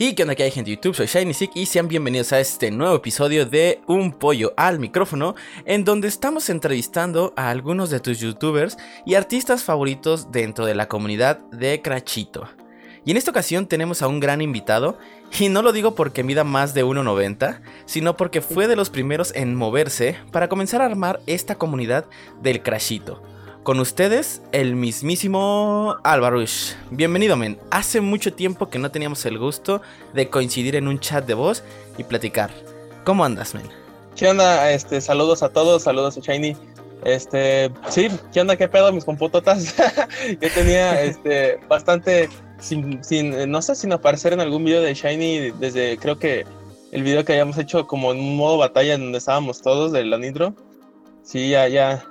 Y que onda que hay gente de YouTube, soy Shiny Sick y sean bienvenidos a este nuevo episodio de Un Pollo al Micrófono, en donde estamos entrevistando a algunos de tus youtubers y artistas favoritos dentro de la comunidad de Crachito. Y en esta ocasión tenemos a un gran invitado, y no lo digo porque mida más de 1,90, sino porque fue de los primeros en moverse para comenzar a armar esta comunidad del Crachito. Con ustedes, el mismísimo Alvarush. Bienvenido, men. Hace mucho tiempo que no teníamos el gusto de coincidir en un chat de voz y platicar. ¿Cómo andas, men? ¿Qué onda? Este, saludos a todos, saludos a Shiny. Este, sí, ¿qué onda? ¿Qué pedo mis computotas? Yo tenía este bastante sin, sin, no sé, sin aparecer en algún video de Shiny desde creo que el video que habíamos hecho como en un modo batalla en donde estábamos todos de la Nitro. Sí, ya, ya,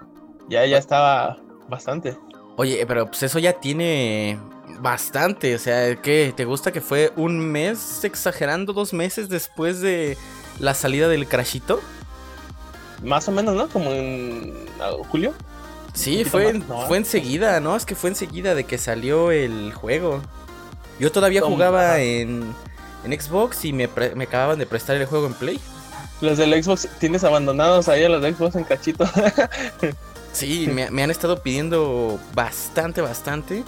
ya, ya estaba bastante. Oye, pero pues eso ya tiene bastante. O sea, ¿qué? ¿Te gusta que fue un mes exagerando dos meses después de la salida del Crashito? Más o menos, ¿no? Como en julio. Sí, fue, fue enseguida, ¿no? Es que fue enseguida de que salió el juego. Yo todavía jugaba en, en Xbox y me, me acababan de prestar el juego en Play. Los del Xbox tienes abandonados ahí a los de Xbox en cachito. Sí, me, han estado pidiendo bastante, bastante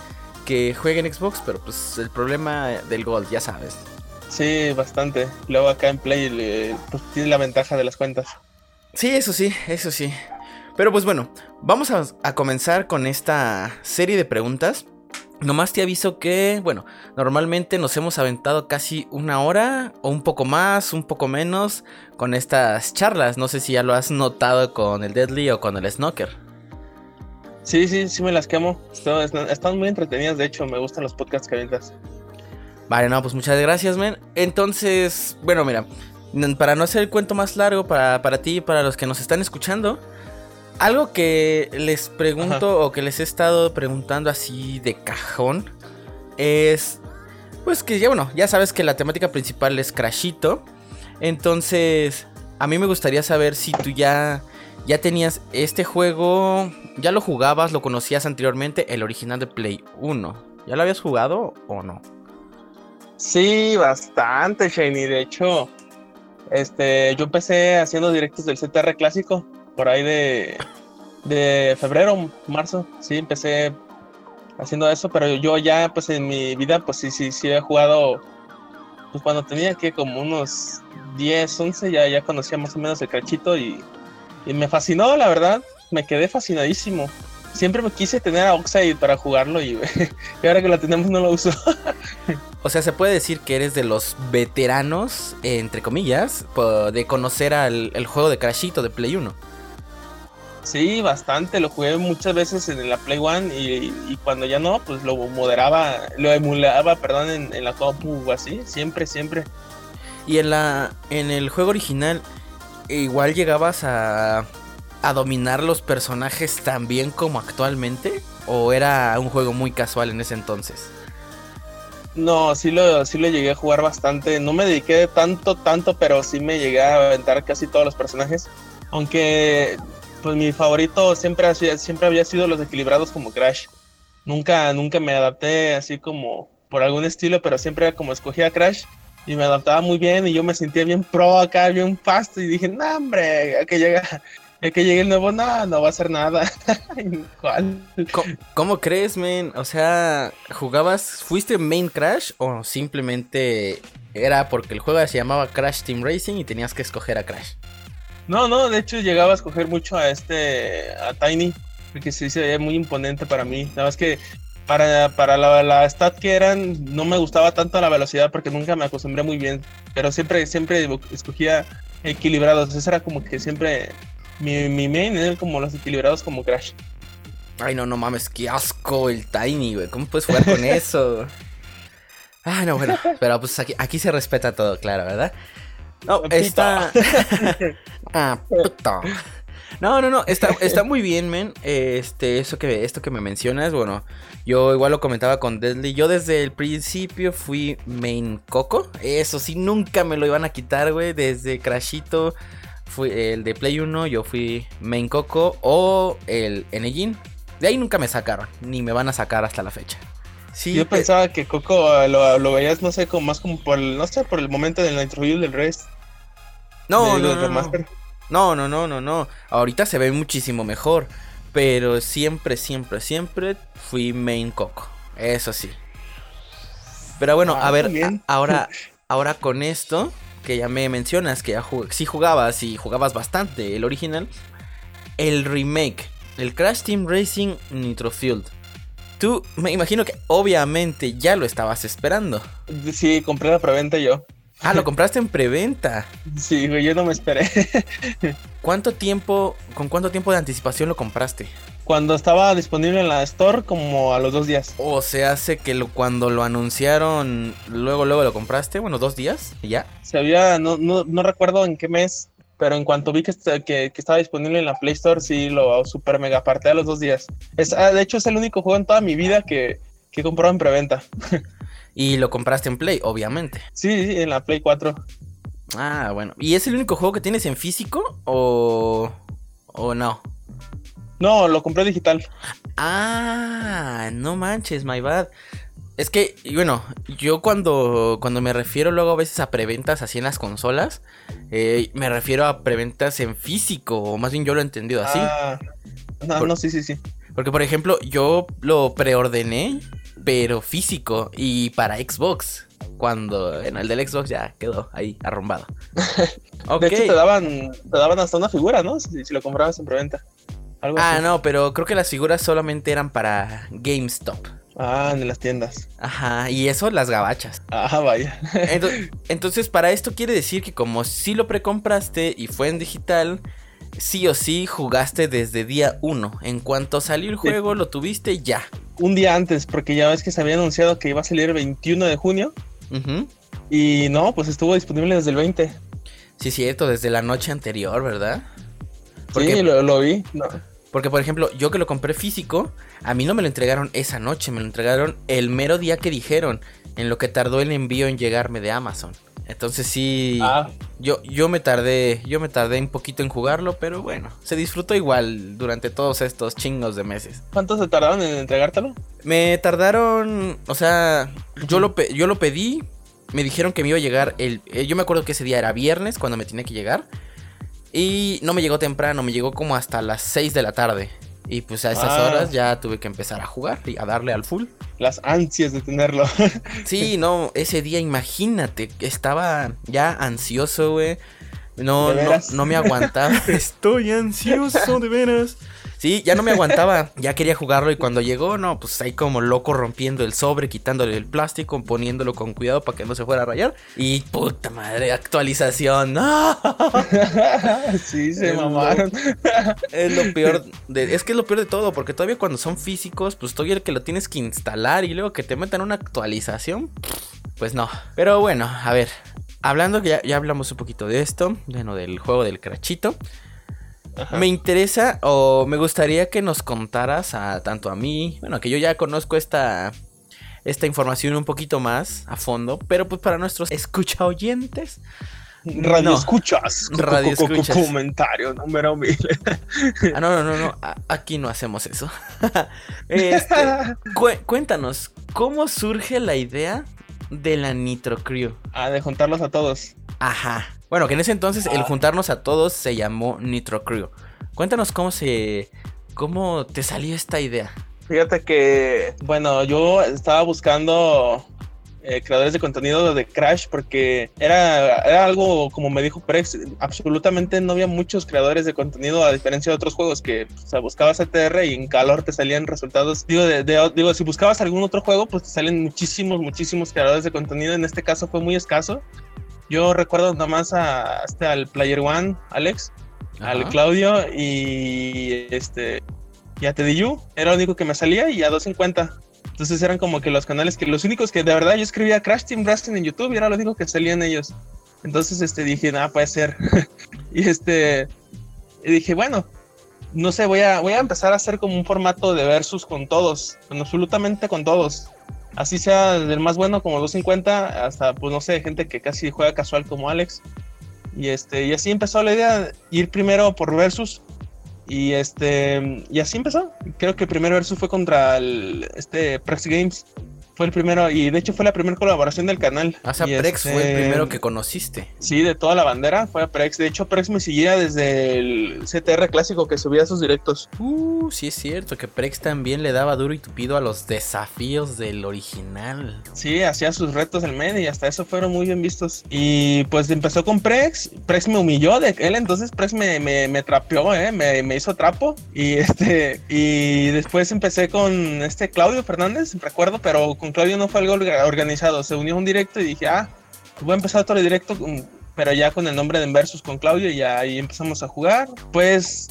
que jueguen Xbox, pero pues el problema del Gold, ya sabes. Sí, bastante. Luego acá en Play pues, tiene la ventaja de las cuentas. Sí, eso sí, eso sí. Pero pues bueno, vamos a, a comenzar con esta serie de preguntas. Nomás te aviso que, bueno, normalmente nos hemos aventado casi una hora o un poco más, un poco menos con estas charlas. No sé si ya lo has notado con el Deadly o con el Snocker. Sí, sí, sí me las quemo. Están, muy entretenidas, de hecho, me gustan los podcasts que aventas. Vale, no, pues muchas gracias, men. Entonces, bueno, mira, para no hacer el cuento más largo para, para ti y para los que nos están escuchando, algo que les pregunto o que les he estado preguntando así de cajón es, pues que ya, bueno, ya sabes que la temática principal es Crashito. Entonces, a mí me gustaría saber si tú ya ya tenías este juego, ya lo jugabas, lo conocías anteriormente, el original de Play 1. ¿Ya lo habías jugado o no? Sí, bastante, Shiny. De hecho, este, yo empecé haciendo directos del CTR clásico, por ahí de, de febrero, marzo. Sí, empecé haciendo eso, pero yo ya, pues en mi vida, pues sí, sí, sí he jugado, pues cuando tenía que como unos 10, 11, ya, ya conocía más o menos el cachito y y me fascinó, la verdad. Me quedé fascinadísimo. Siempre me quise tener a Oxide para jugarlo y, ahora que lo tenemos no lo uso. o sea, se puede decir que eres de los veteranos, entre comillas, de conocer al el juego de Crashito de Play 1. Sí, bastante. Lo jugué muchas veces en la Play One y, cuando ya no, pues lo moderaba, lo emulaba, perdón, en, en la compu o así. Siempre, siempre. Y en la en el juego original, igual llegabas a, a dominar los personajes tan bien como actualmente? ¿O era un juego muy casual en ese entonces? No, sí lo, sí lo llegué a jugar bastante. No me dediqué tanto, tanto, pero sí me llegué a aventar casi todos los personajes. Aunque, pues mi favorito siempre, siempre había sido los equilibrados como Crash. Nunca, nunca me adapté así como por algún estilo, pero siempre como escogía Crash y me adaptaba muy bien y yo me sentía bien pro acá, bien fast y dije, no hombre, a que llega, a que llegue el nuevo, no, no va a hacer nada. ¿Cuál? ¿Cómo, crees, men? O sea, ¿jugabas, fuiste main Crash o simplemente era porque el juego se llamaba Crash Team Racing y tenías que escoger a Crash? No, no, de hecho llegaba a escoger mucho a este, a Tiny, porque se veía muy imponente para mí. Nada más que para, para la, la, stat que eran, no me gustaba tanto la velocidad porque nunca me acostumbré muy bien. Pero siempre, siempre escogía equilibrados. Ese era como que siempre mi, mi main era como los equilibrados como Crash. Ay, no, no mames, qué asco el Tiny, güey. ¿Cómo puedes jugar con eso? Ah, no, bueno, pero pues aquí, aquí se respeta todo, claro, ¿verdad? No, está. ah, puto. No, no, no, está, está muy bien, men. Este, eso que, esto que me mencionas, bueno, yo igual lo comentaba con Deadly. Yo desde el principio fui main Coco. Eso sí, nunca me lo iban a quitar, güey. Desde Crashito, fui el de Play 1, yo fui main Coco o el Enegin. De ahí nunca me sacaron, ni me van a sacar hasta la fecha. Sí, yo pensaba que Coco lo, lo, veías, no sé, como más como por el, no sé, por el momento del Nitro del Rest. No, no, no, no, no, no, no, no. Ahorita se ve muchísimo mejor. Pero siempre, siempre, siempre fui main Coco. Eso sí. Pero bueno, a ah, ver, ahora, ahora con esto que ya me mencionas, que ya sí jugabas y jugabas bastante el original, el remake, el Crash Team Racing Nitro Field. Tú, me imagino que obviamente ya lo estabas esperando. Sí, compré la preventa yo. Ah, lo compraste en preventa. Sí, güey, yo no me esperé. ¿Cuánto tiempo, con cuánto tiempo de anticipación lo compraste? Cuando estaba disponible en la store, como a los dos días. O se hace que lo, cuando lo anunciaron, luego, luego lo compraste, bueno, dos días, y ya. Se había, no, no, no recuerdo en qué mes, pero en cuanto vi que, que, que, estaba disponible en la Play Store, sí lo super mega aparté a los dos días. Es, ah, de hecho, es el único juego en toda mi vida que, que he comprado en preventa. Y lo compraste en Play, obviamente. Sí, en la Play 4. Ah, bueno. ¿Y es el único juego que tienes en físico o, o no? No, lo compré digital. Ah, no manches, my bad. Es que, bueno, yo cuando, cuando me refiero luego a veces a preventas así en las consolas, eh, me refiero a preventas en físico, o más bien yo lo he entendido así. Ah, no, no, sí, sí, sí. Porque, por ejemplo, yo lo preordené pero físico y para Xbox. Cuando en el del Xbox ya quedó ahí arrumbado. De hecho, te daban, te daban hasta una figura, ¿no? Si, lo comprabas en preventa. ah, no, pero creo que las figuras solamente eran para GameStop. Ah, en las tiendas. Ajá, y eso las gabachas. Ah, vaya. entonces, para esto quiere decir que como si lo precompraste y fue en digital, sí o sí jugaste desde día 1. En cuanto salió el juego, lo tuviste ya. Un día antes, porque ya ves que se había anunciado que iba a salir el 21 de junio. Y no, pues estuvo disponible desde el 20. Sí, cierto, desde la noche anterior, ¿verdad? sí, lo, vi. Porque, por ejemplo, yo que lo compré físico, a mí no me lo entregaron esa noche, me lo entregaron el mero día que dijeron, en lo que tardó el envío en llegarme de Amazon. Entonces sí, ah. Yo, yo me tardé, yo me tardé un poquito en jugarlo, pero bueno, se disfrutó igual durante todos estos chingos de meses. ¿Cuánto se tardaron en entregártelo? Me tardaron, o sea, yo lo, yo lo pedí, me dijeron que me iba a llegar el, eh, yo me acuerdo que ese día era viernes cuando me tenía que llegar y no me llegó temprano, me llegó como hasta las 6 de la tarde. Y pues a esas ah. horas ya tuve que empezar a jugar y a darle al full. Las ansias de tenerlo. sí, no, ese día imagínate, estaba ya ansioso, güey. No, no, no me aguantaba. Estoy ansioso, de veras. Sí, ya no me aguantaba, ya quería jugarlo y cuando llegó, no, pues ahí como loco rompiendo el sobre, quitándole el plástico, poniéndolo con cuidado para que no se fuera a rayar. Y puta madre, actualización. ¡No! sí, se mamaron. es lo peor, de, es que es lo peor de todo, porque todavía cuando son físicos, pues todavía el que lo tienes que instalar y luego que te metan una actualización, pues no. Pero bueno, a ver, hablando que ya, ya hablamos un poquito de esto, bueno, del juego del crachito. Me interesa o me gustaría que nos contaras a tanto a mí, bueno, que yo ya conozco esta esta información un poquito más a fondo, pero pues para nuestros escucha oyentes Radio escuchas. Radio escuchas. Comentario número mil. Ah, no, no, no, no. Aquí no hacemos eso. Este, cuéntanos, ¿cómo surge la idea de la Nitro Crew? Ah, de juntarlos a todos. Ajá. Bueno, que en ese entonces el juntarnos a todos se llamó Nitro Crew. Cuéntanos cómo se. cómo te salió esta idea. Fíjate que, bueno, yo estaba buscando eh, creadores de contenido de Crash porque era, era algo, como me dijo Prex, absolutamente no había muchos creadores de contenido a diferencia de otros juegos que o sea, buscabas ATR y en calor te salían resultados. Digo, digo, si buscabas algún otro juego, pues te salen muchísimos, muchísimos creadores de contenido. En este caso fue muy escaso. Yo recuerdo nada más a, este, al Player One, Alex, al Claudio y este y a Teddy Era lo único que me salía y a 250. Entonces eran como que los canales que los únicos que de verdad yo escribía Crash Team Wrestling en YouTube y era lo único que salían ellos. Entonces este dije, nada, puede ser. y este y dije, bueno, no sé, voy a voy a empezar a hacer como un formato de versus con todos, con absolutamente con todos así sea del más bueno como 250 hasta pues no sé, gente que casi juega casual como Alex. Y este y así empezó la idea ir primero por versus y este y así empezó. Creo que el primer versus fue contra el este Prex Games Fue el primero, y de hecho fue la primera colaboración del canal. O sea, Prex fue el este, primero que conociste. Sí, de toda la bandera fue a Prex. De hecho, Prex me seguía desde el CTR clásico que subía sus directos. Uh, sí es cierto, que Prex también le daba duro y tupido a los desafíos del original. Sí, hacía sus retos el medio y hasta eso fueron muy bien vistos. Y pues empezó con Prex. Prex me humilló de él, entonces Prex me, me, me trapeó, ¿eh? me, me hizo trapo. Y este, y después empecé con este Claudio Fernández, recuerdo, pero con Claudio no fue algo organizado. Se unió un directo y dije, ah, voy a empezar otro directo, pero ya con el nombre de Versus con Claudio y ahí empezamos a jugar. Pues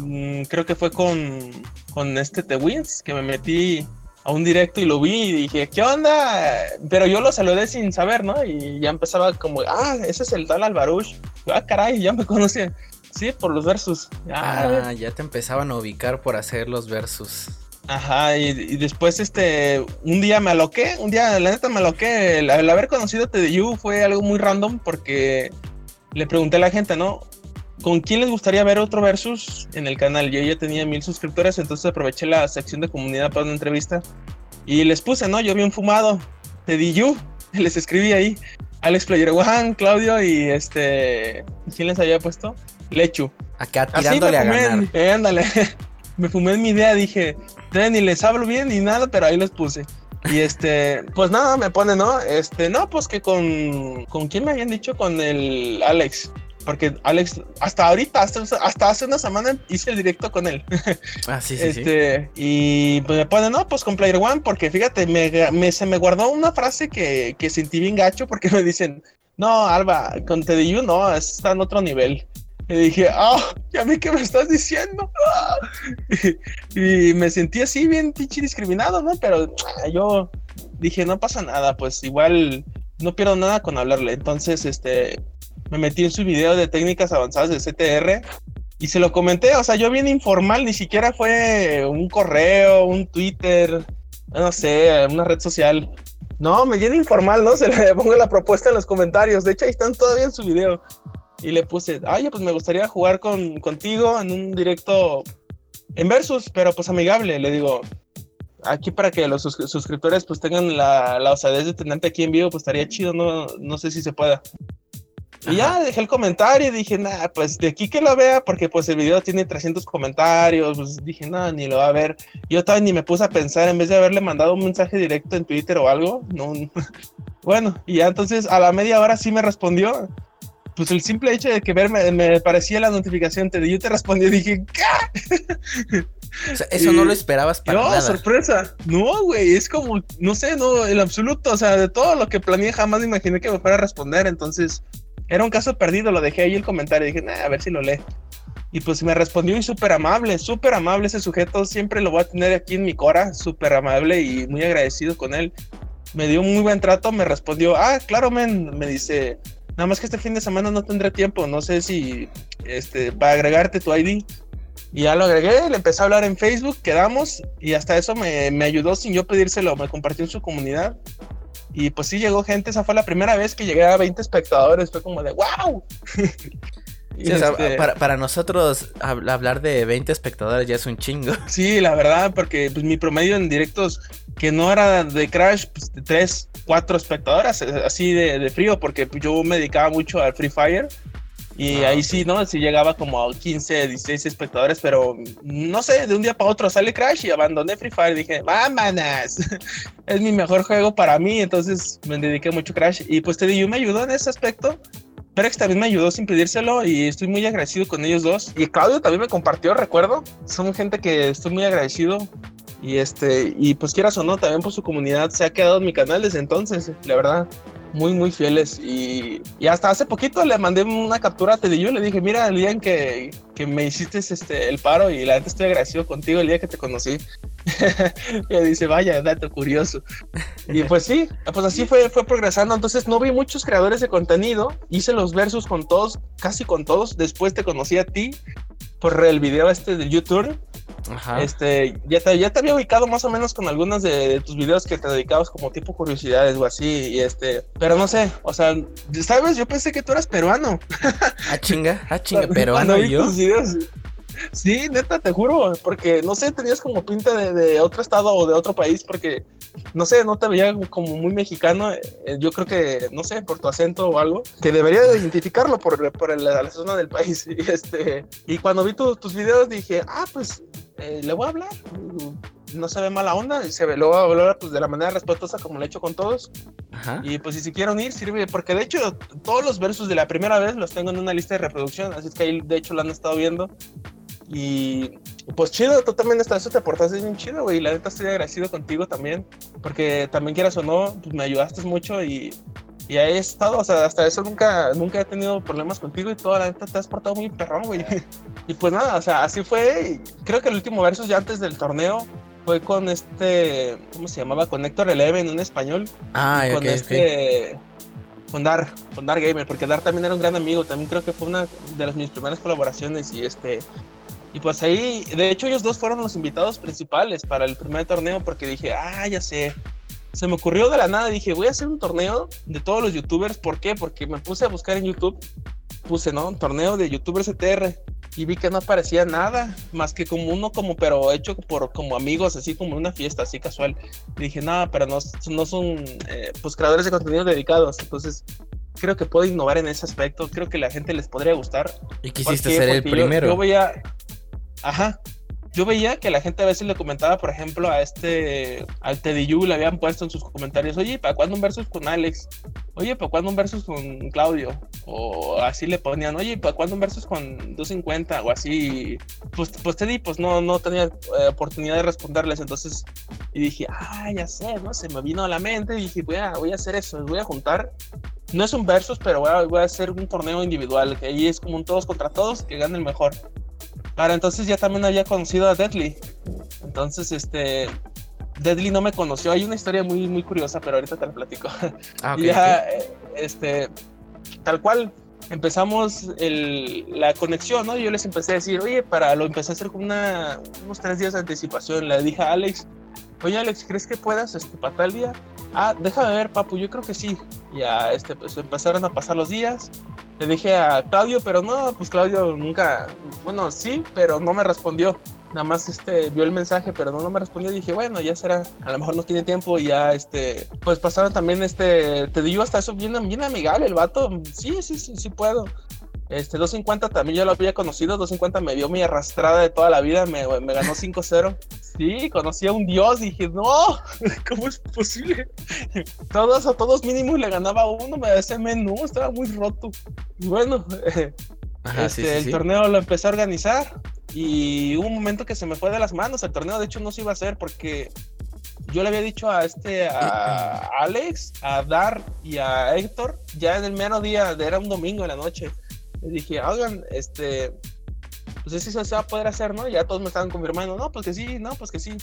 mm, creo que fue con, con este The Wins que me metí a un directo y lo vi y dije, ¿qué onda? Pero yo lo saludé sin saber, ¿no? Y ya empezaba como, ah, ese es el tal Alvarush. Ah, caray, ya me conocía. Sí, por los versus. Ah, ya te empezaban a ubicar por hacer los versus. Ajá, y, después este, un día me aloqué, un día la neta me aloqué, el, haber conocido a TDU fue algo muy random porque le pregunté a la gente, ¿no? ¿Con quién les gustaría ver otro versus en el canal? Yo ya tenía mil suscriptores, entonces aproveché la sección de comunidad para una entrevista y les puse, ¿no? Yo bien fumado, TDU, les escribí ahí, Alex Player One, Claudio y este, ¿quién les había puesto? Lechu. Acá tirándole a ganar. Eh, ándale. me fumé en mi idea, dije, ni les hablo bien ni nada, pero ahí los puse. Y este, pues nada, me pone, ¿no? Este, no, pues que con, ¿con quién me habían dicho? Con el Alex. Porque Alex, hasta ahorita, hasta, hasta hace una semana hice el directo con él. Ah, sí, sí. Este, y pues me pone, no, pues con Player One, porque fíjate, me, se me guardó una frase que, que sentí bien gacho porque me dicen, no, Alba, con TDU no, está en otro nivel. Y dije, ah, ya vi que me estás diciendo. y, me sentí así bien pinche discriminado, ¿no? Pero ah, yo dije, no pasa nada, pues igual no pierdo nada con hablarle. Entonces, este, me metí en su video de técnicas avanzadas de CTR y se lo comenté, o sea, yo bien informal, ni siquiera fue un correo, un Twitter, no sé, una red social. No, me viene informal, ¿no? Se le pongo la propuesta en los comentarios. De hecho, ahí están todavía en su video y le puse, ay, pues me gustaría jugar con, contigo en un directo en versus, pero pues amigable, le digo, aquí para que los suscriptores pues tengan la, la osadez de tenerte aquí en vivo, pues estaría chido, no, no sé si se pueda. Y ya dejé el comentario y dije, nada, pues de aquí que lo vea, porque pues el video tiene 300 comentarios, pues dije, nada, ni lo va a ver. Yo todavía ni me puse a pensar, en vez de haberle mandado un mensaje directo en Twitter o algo, no. bueno, y ya entonces a la media hora sí me respondió pues el simple hecho de que verme me parecía la notificación te yo te respondí y dije ¿qué? O sea, eso no lo esperabas para no, sorpresa. No, güey, es como, no sé, no, el absoluto, o sea, de todo lo que planeé jamás imaginé que me fuera a responder, entonces era un caso perdido, lo dejé ahí el comentario y dije, nah, a ver si lo lee. Y pues me respondió y súper amable, súper amable ese sujeto, siempre lo voy a tener aquí en mi cora, súper amable y muy agradecido con él. Me dio un muy buen trato, me respondió, ah, claro, men, me dice, Nada más que este fin de semana no tendré tiempo. No sé si este, para agregarte tu ID. Y ya lo agregué, le empecé a hablar en Facebook, quedamos y hasta eso me, me ayudó sin yo pedírselo, me compartió en su comunidad. Y pues sí llegó gente, esa fue la primera vez que llegué a 20 espectadores, fue como de wow. Este para, nosotros hablar de 20 espectadores ya es un chingo. Sí, la verdad, porque pues, mi promedio en directos que no era de Crash, pues de 3, 4 espectadoras, eh, así de, frío, porque pues, yo me dedicaba mucho al Free Fire. Y ah, ahí sí, ¿no? Sí llegaba como a 15, 16 espectadores, pero no sé, de un día para otro sale Crash y abandoné Free Fire. Dije, vámonos, es mi mejor juego para mí, entonces me dediqué mucho a Crash. Y pues te digo, me ayudó en ese aspecto. Perex también me ayudó sin pedírselo y estoy muy agradecido con ellos dos. Y Claudio también me compartió, recuerdo. Son gente que estoy muy agradecido. Y este, y pues quieras o no, también por su comunidad se ha quedado en mi canal desde entonces, la verdad muy, muy fieles. Y, y, hasta hace poquito le mandé una captura a Teddy Le dije, mira, el día en que, que, me hiciste este, el paro y la gente estoy agradecido contigo el día que te conocí. y dice, vaya, dato curioso. Y pues sí, pues así fue, fue progresando. Entonces no vi muchos creadores de contenido. Hice los versos con todos, casi con todos. Después te conocí a ti por el video este de YouTube. Este, ya te, ya te había ubicado más o menos con algunos de, tus videos que te dedicabas como tipo curiosidades o así, y este, pero no sé, o sea, ¿sabes? Yo pensé que tú eras peruano. Ah, chinga, ah, chinga, peruano yo. Sí, neta, te juro, porque no sé, tenías como pinta de, otro estado o de otro país, porque no sé, no te veía como muy mexicano. Eh, yo creo que, no sé, por tu acento o algo, que debería de identificarlo por, por la, zona del país. Y, este, y cuando vi tus videos dije, ah, pues eh, le voy a hablar. No se ve mala onda y se ve, lo voy a hablar pues, de la manera respetuosa como lo he hecho con todos. Y pues si se quieren unir, sirve, porque de hecho todos los versos de la primera vez los tengo en una lista de reproducción, así es que ahí de hecho lo han estado viendo. Y pues chido, tú también estás, eso te aportaste bien chido, güey. La neta estoy agradecido contigo también, porque también quieras o no, pues me ayudaste mucho y, y ahí he estado, o sea, hasta eso nunca, nunca he tenido problemas contigo y toda la neta te has portado muy perrón, güey. Y pues nada, o sea, así fue. creo que el último verso ya antes del torneo fue con este, ¿cómo se llamaba? Con Héctor Eleven, un español. Ah, con este, con Dar, con Dar Gamer, porque Dar también era un gran amigo, también creo que fue una de las mis primeras colaboraciones y este, y pues ahí, de hecho ellos dos fueron los invitados principales para el primer torneo porque dije, ah, ya sé. Se me ocurrió de la nada, dije, voy a hacer un torneo de todos los youtubers. ¿Por qué? Porque me puse a buscar en YouTube, puse, ¿no? Un torneo de youtubers ETR y vi que no aparecía nada más que como uno como pero hecho por como amigos así como una fiesta así casual y dije nada pero no, no son eh, pues creadores de contenido dedicados entonces creo que puedo innovar en ese aspecto creo que la gente les podría gustar y quisiste ser el primero yo, voy a Ajá. Yo veía que la gente a veces le comentaba, por ejemplo, a este, al Teddy Yu, le habían puesto en sus comentarios, oye, ¿para cuándo un versus con Alex? Oye, ¿para cuándo un versus con Claudio? O así le ponían, oye, ¿para cuándo un versus con 250? O así. Pues, pues Teddy, pues no, no tenía eh, oportunidad de responderles. Entonces, y dije, ah, ya sé, ¿no? Se me vino a la mente dije, voy a, voy a hacer eso, voy a juntar. No es un versus, pero voy a, voy a hacer un torneo individual, que ahí es como un todos contra todos, que gane el mejor. Para entonces ya también había conocido a Deadly. Entonces, este, Deadly no me conoció. Hay una historia muy, muy curiosa, pero ahorita te la platico. Ah, ya, eh, este, tal cual, empezamos el, la conexión, ¿no? Yo les empecé a decir, oye, para lo empecé a hacer con una, unos tres días de anticipación. Le dije a Alex, oye, Alex, ¿crees que puedas este, para tal día? Ah, déjame ver, papu, yo creo que sí. Ya, este, pues empezaron a pasar los días le dije a Claudio, pero no, pues Claudio nunca, bueno, sí, pero no me respondió. Nada más este vio el mensaje, pero no, me respondió. Dije, bueno, ya será, a lo mejor no tiene tiempo. Y ya, este, pues pasaron también, este, te digo hasta eso bien, bien amigable el vato. Sí, sí, sí, sí puedo. Este, 250 también yo lo había conocido, 250 me dio mi arrastrada de toda la vida, me, me ganó 5-0. Sí, conocí a un dios, dije, no, ¿cómo es posible? Todos a todos mínimos le ganaba uno, me ese menú, estaba muy roto. Y bueno, este, el torneo lo empecé a organizar y hubo un momento que se me fue de las manos, el torneo de hecho no se iba a hacer porque yo le había dicho a este, a Alex, a Dar y a Héctor, ya en el mero día, era un domingo en la noche, dije, oigan, este, pues sí se va a poder hacer, ¿no? Ya todos me estaban confirmando, no, pues que sí, no, pues que sí.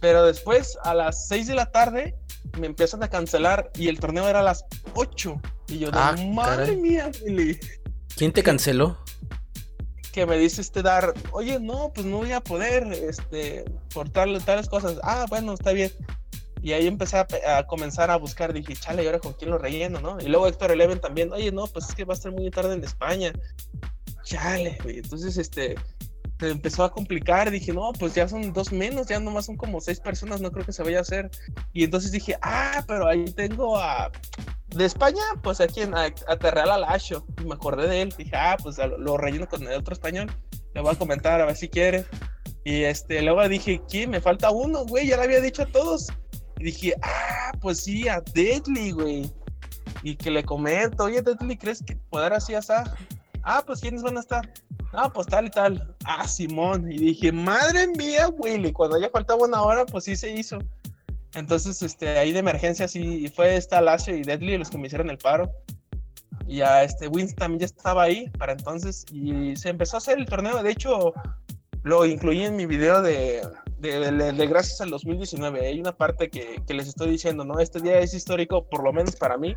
Pero después, a las 6 de la tarde, me empiezan a cancelar y el torneo era a las 8. Y yo, ah, madre mía, ¿Quién te canceló? Que me dice este dar, oye, no, pues no voy a poder, este, por tal, tales cosas. Ah, bueno, está bien. Y ahí empecé a, comenzar a buscar, dije, chale, ¿y ahora con quién lo relleno, no? Y luego Héctor Eleven también, oye, no, pues es que va a estar muy tarde en España. Chale, güey. Entonces, este, se empezó a complicar. Dije, no, pues ya son dos menos, ya nomás son como seis personas, no creo que se vaya a hacer. Y entonces dije, ah, pero ahí tengo a. De España, pues aquí en, a, a Terreal Alacho. Y me acordé de él. Dije, ah, pues lo, relleno con el otro español. Le voy a comentar a ver si quiere. Y este, luego dije, ¿quién? Me falta uno, güey. Ya le había dicho a todos. Y dije, ah, pues sí, a Deadly, güey. Y que le comento, oye, Deadly, ¿crees que poder así hasta? Ah, pues ¿quiénes van a estar? Ah, pues tal y tal. Ah, Simón. Y dije, madre mía, Willy. Cuando ya faltaba una hora, pues sí se hizo. Entonces, este, ahí de emergencia sí fue esta Lacio y Deadly los que me hicieron el paro. Y ya este Wins también ya estaba ahí para entonces. Y se empezó a hacer el torneo. De hecho, lo incluí en mi video de, de, gracias al 2019. Hay una parte que, que, les estoy diciendo, ¿no? Este día es histórico, por lo menos para mí,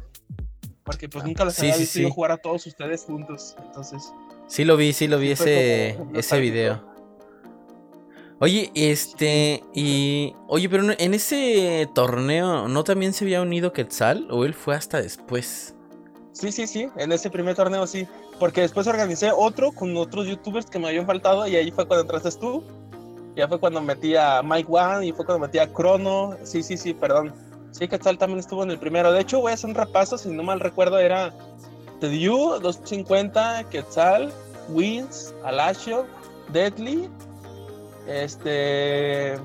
porque pues nunca les había visto jugar a todos ustedes juntos. Entonces. Sí lo vi, sí lo vi ese, ese video. Oye, este, y. Oye, pero en ese torneo, ¿no también se había unido Quetzal? ¿O él fue hasta después? Sí, sí, sí, en ese primer torneo sí. Porque después organicé otro con otros youtubers que me habían faltado y ahí fue cuando entraste tú. Ya fue cuando metí a Mike One y fue cuando metí a Chrono. Sí, sí, sí, perdón. Sí, Quetzal también estuvo en el primero. De hecho, voy a hacer un repaso, si no mal recuerdo, era Tediu, 250, Quetzal, Wins, Alacio, Deadly, este.